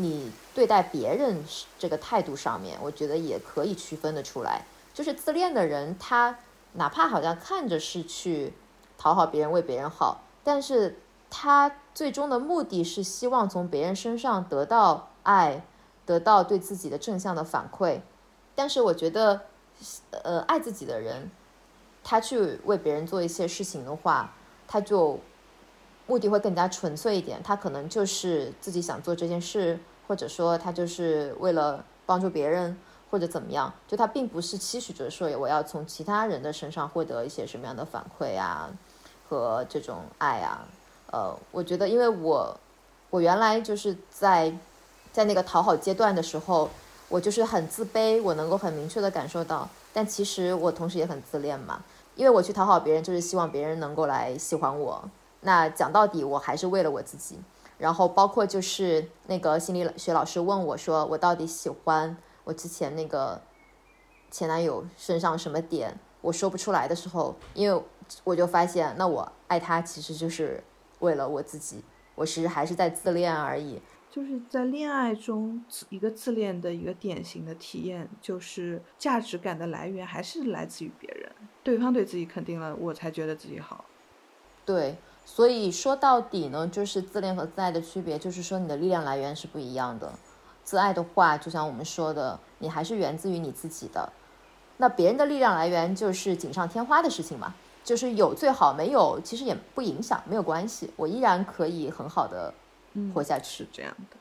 你对待别人这个态度上面，我觉得也可以区分得出来。就是自恋的人，他哪怕好像看着是去讨好别人、为别人好，但是他最终的目的是希望从别人身上得到爱，得到对自己的正向的反馈。但是我觉得，呃，爱自己的人，他去为别人做一些事情的话，他就。目的会更加纯粹一点，他可能就是自己想做这件事，或者说他就是为了帮助别人，或者怎么样，就他并不是期许着说我要从其他人的身上获得一些什么样的反馈啊，和这种爱啊，呃，我觉得因为我我原来就是在在那个讨好阶段的时候，我就是很自卑，我能够很明确的感受到，但其实我同时也很自恋嘛，因为我去讨好别人，就是希望别人能够来喜欢我。那讲到底，我还是为了我自己。然后包括就是那个心理学老师问我说，我到底喜欢我之前那个前男友身上什么点？我说不出来的时候，因为我就发现，那我爱他其实就是为了我自己，我其实还是在自恋而已。就是在恋爱中，一个自恋的一个典型的体验，就是价值感的来源还是来自于别人，对方对自己肯定了，我才觉得自己好。对，所以说到底呢，就是自恋和自爱的区别，就是说你的力量来源是不一样的。自爱的话，就像我们说的，你还是源自于你自己的。那别人的力量来源就是锦上添花的事情嘛，就是有最好，没有其实也不影响，没有关系，我依然可以很好的活下去。这样的。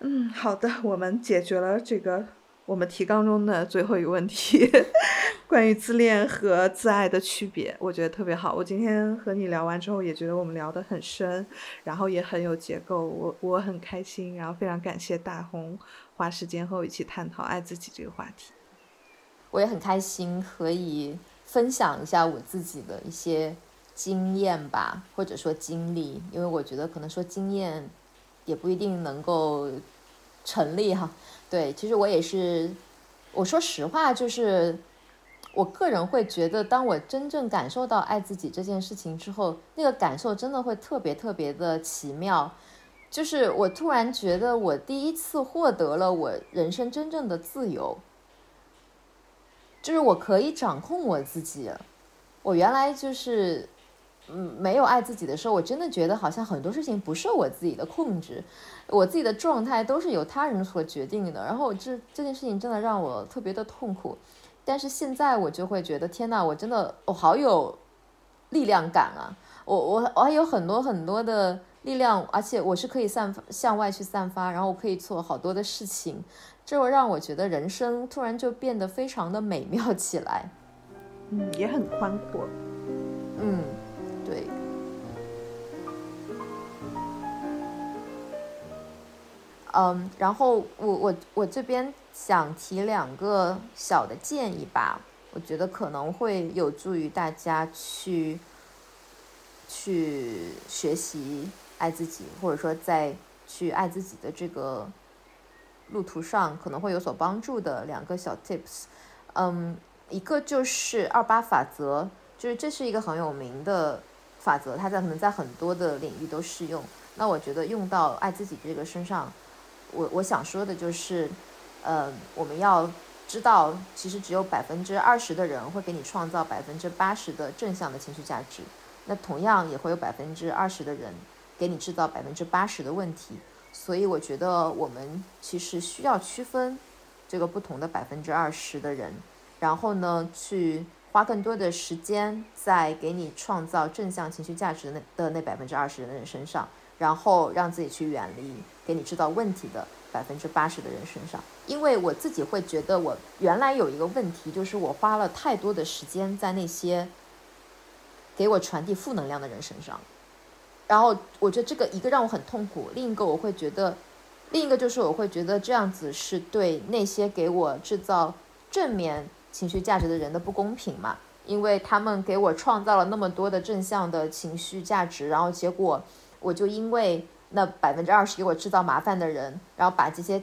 嗯，好的，我们解决了这个我们提纲中的最后一个问题，关于自恋和自爱的区别，我觉得特别好。我今天和你聊完之后，也觉得我们聊得很深，然后也很有结构，我我很开心，然后非常感谢大红花时间和我一起探讨爱自己这个话题。我也很开心可以分享一下我自己的一些经验吧，或者说经历，因为我觉得可能说经验。也不一定能够成立哈，对，其实我也是，我说实话，就是我个人会觉得，当我真正感受到爱自己这件事情之后，那个感受真的会特别特别的奇妙，就是我突然觉得我第一次获得了我人生真正的自由，就是我可以掌控我自己，我原来就是。嗯，没有爱自己的时候，我真的觉得好像很多事情不受我自己的控制，我自己的状态都是由他人所决定的。然后这这件事情真的让我特别的痛苦。但是现在我就会觉得，天呐，我真的我好有力量感啊！我我我还有很多很多的力量，而且我是可以散发向外去散发，然后我可以做好多的事情，这会让我觉得人生突然就变得非常的美妙起来。嗯，也很宽阔。嗯。对，嗯，然后我我我这边想提两个小的建议吧，我觉得可能会有助于大家去去学习爱自己，或者说在去爱自己的这个路途上可能会有所帮助的两个小 tips。嗯，一个就是二八法则，就是这是一个很有名的。法则，它在可能在很多的领域都适用。那我觉得用到爱自己这个身上，我我想说的就是，呃，我们要知道，其实只有百分之二十的人会给你创造百分之八十的正向的情绪价值。那同样也会有百分之二十的人给你制造百分之八十的问题。所以我觉得我们其实需要区分这个不同的百分之二十的人，然后呢去。花更多的时间在给你创造正向情绪价值的那的那百分之二十的人身上，然后让自己去远离给你制造问题的百分之八十的人身上。因为我自己会觉得，我原来有一个问题，就是我花了太多的时间在那些给我传递负能量的人身上。然后我觉得这个一个让我很痛苦，另一个我会觉得，另一个就是我会觉得这样子是对那些给我制造正面。情绪价值的人的不公平嘛，因为他们给我创造了那么多的正向的情绪价值，然后结果我就因为那百分之二十给我制造麻烦的人，然后把这些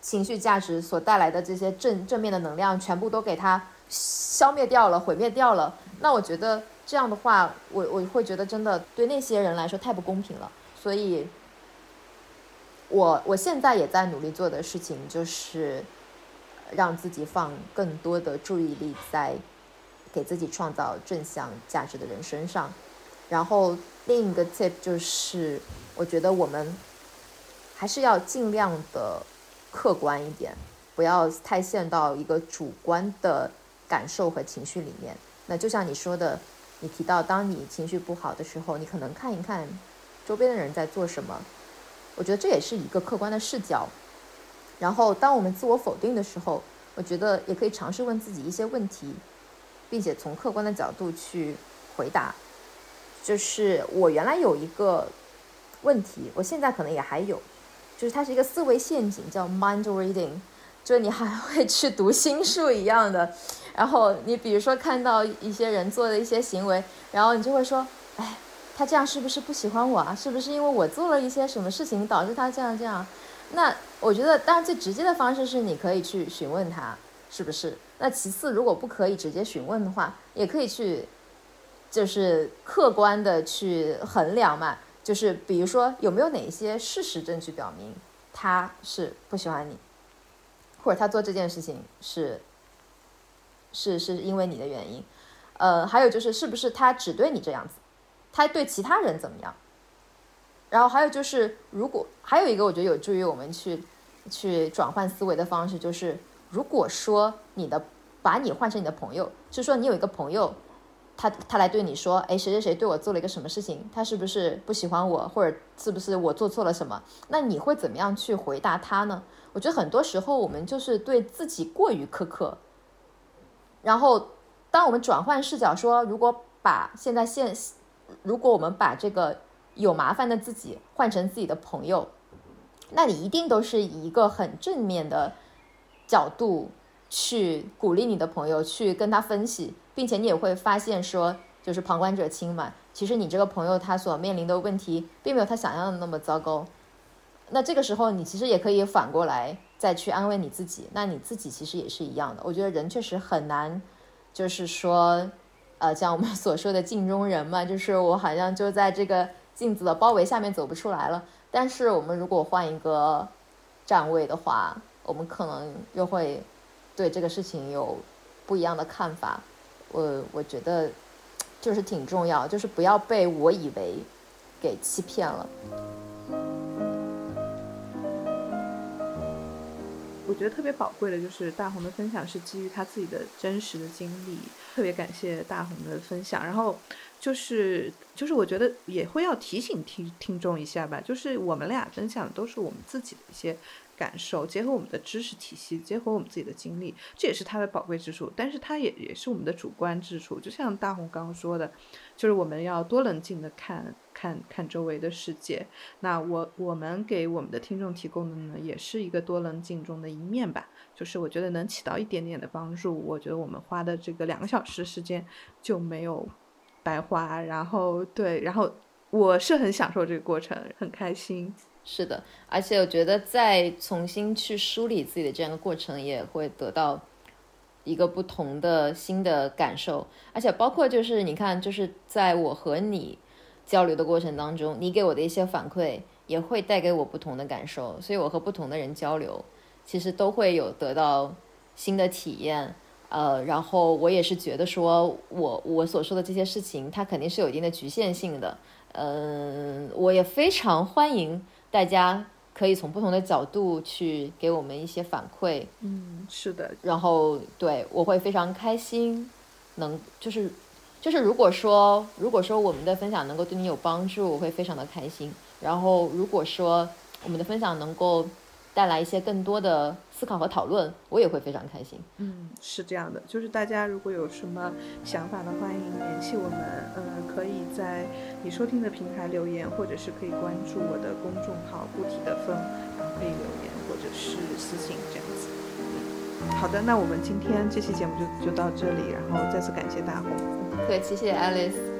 情绪价值所带来的这些正正面的能量全部都给他消灭掉了、毁灭掉了。那我觉得这样的话，我我会觉得真的对那些人来说太不公平了。所以，我我现在也在努力做的事情就是。让自己放更多的注意力在给自己创造正向价值的人身上，然后另一个 tip 就是，我觉得我们还是要尽量的客观一点，不要太陷到一个主观的感受和情绪里面。那就像你说的，你提到当你情绪不好的时候，你可能看一看周边的人在做什么，我觉得这也是一个客观的视角。然后，当我们自我否定的时候，我觉得也可以尝试问自己一些问题，并且从客观的角度去回答。就是我原来有一个问题，我现在可能也还有，就是它是一个思维陷阱，叫 mind reading，就是你还会去读心术一样的。然后你比如说看到一些人做的一些行为，然后你就会说，哎，他这样是不是不喜欢我啊？是不是因为我做了一些什么事情导致他这样这样？那我觉得，当然最直接的方式是你可以去询问他是不是。那其次，如果不可以直接询问的话，也可以去，就是客观的去衡量嘛。就是比如说，有没有哪一些事实证据表明他是不喜欢你，或者他做这件事情是是是因为你的原因。呃，还有就是是不是他只对你这样子，他对其他人怎么样？然后还有就是，如果还有一个我觉得有助于我们去去转换思维的方式，就是如果说你的把你换成你的朋友，就是说你有一个朋友。他他来对你说，哎，谁谁谁对我做了一个什么事情？他是不是不喜欢我，或者是不是我做错了什么？那你会怎么样去回答他呢？我觉得很多时候我们就是对自己过于苛刻。然后，当我们转换视角说，如果把现在现，如果我们把这个有麻烦的自己换成自己的朋友，那你一定都是以一个很正面的角度去鼓励你的朋友，去跟他分析。并且你也会发现说，就是旁观者清嘛。其实你这个朋友他所面临的问题，并没有他想象的那么糟糕。那这个时候你其实也可以反过来再去安慰你自己。那你自己其实也是一样的。我觉得人确实很难，就是说，呃，像我们所说的镜中人嘛，就是我好像就在这个镜子的包围下面走不出来了。但是我们如果换一个站位的话，我们可能又会对这个事情有不一样的看法。我我觉得就是挺重要，就是不要被我以为给欺骗了。我觉得特别宝贵的就是大红的分享是基于他自己的真实的经历，特别感谢大红的分享。然后就是就是我觉得也会要提醒听听众一下吧，就是我们俩分享的都是我们自己的一些。感受结合我们的知识体系，结合我们自己的经历，这也是它的宝贵之处。但是它也也是我们的主观之处。就像大红刚刚说的，就是我们要多冷静的看看看周围的世界。那我我们给我们的听众提供的呢，也是一个多冷静中的一面吧。就是我觉得能起到一点点的帮助。我觉得我们花的这个两个小时时间就没有白花。然后对，然后我是很享受这个过程，很开心。是的，而且我觉得再重新去梳理自己的这样的过程，也会得到一个不同的新的感受。而且包括就是你看，就是在我和你交流的过程当中，你给我的一些反馈，也会带给我不同的感受。所以我和不同的人交流，其实都会有得到新的体验。呃，然后我也是觉得说，我我所说的这些事情，它肯定是有一定的局限性的。嗯，我也非常欢迎。大家可以从不同的角度去给我们一些反馈，嗯，是的，然后对我会非常开心，能就是就是如果说如果说我们的分享能够对你有帮助，我会非常的开心。然后如果说我们的分享能够。带来一些更多的思考和讨论，我也会非常开心。嗯，是这样的，就是大家如果有什么想法的，欢迎联系我们。呃，可以在你收听的平台留言，或者是可以关注我的公众号“固体的风”，然后可以留言或者是私信这样子。好的，那我们今天这期节目就就到这里，然后再次感谢大红。对，谢谢 Alice。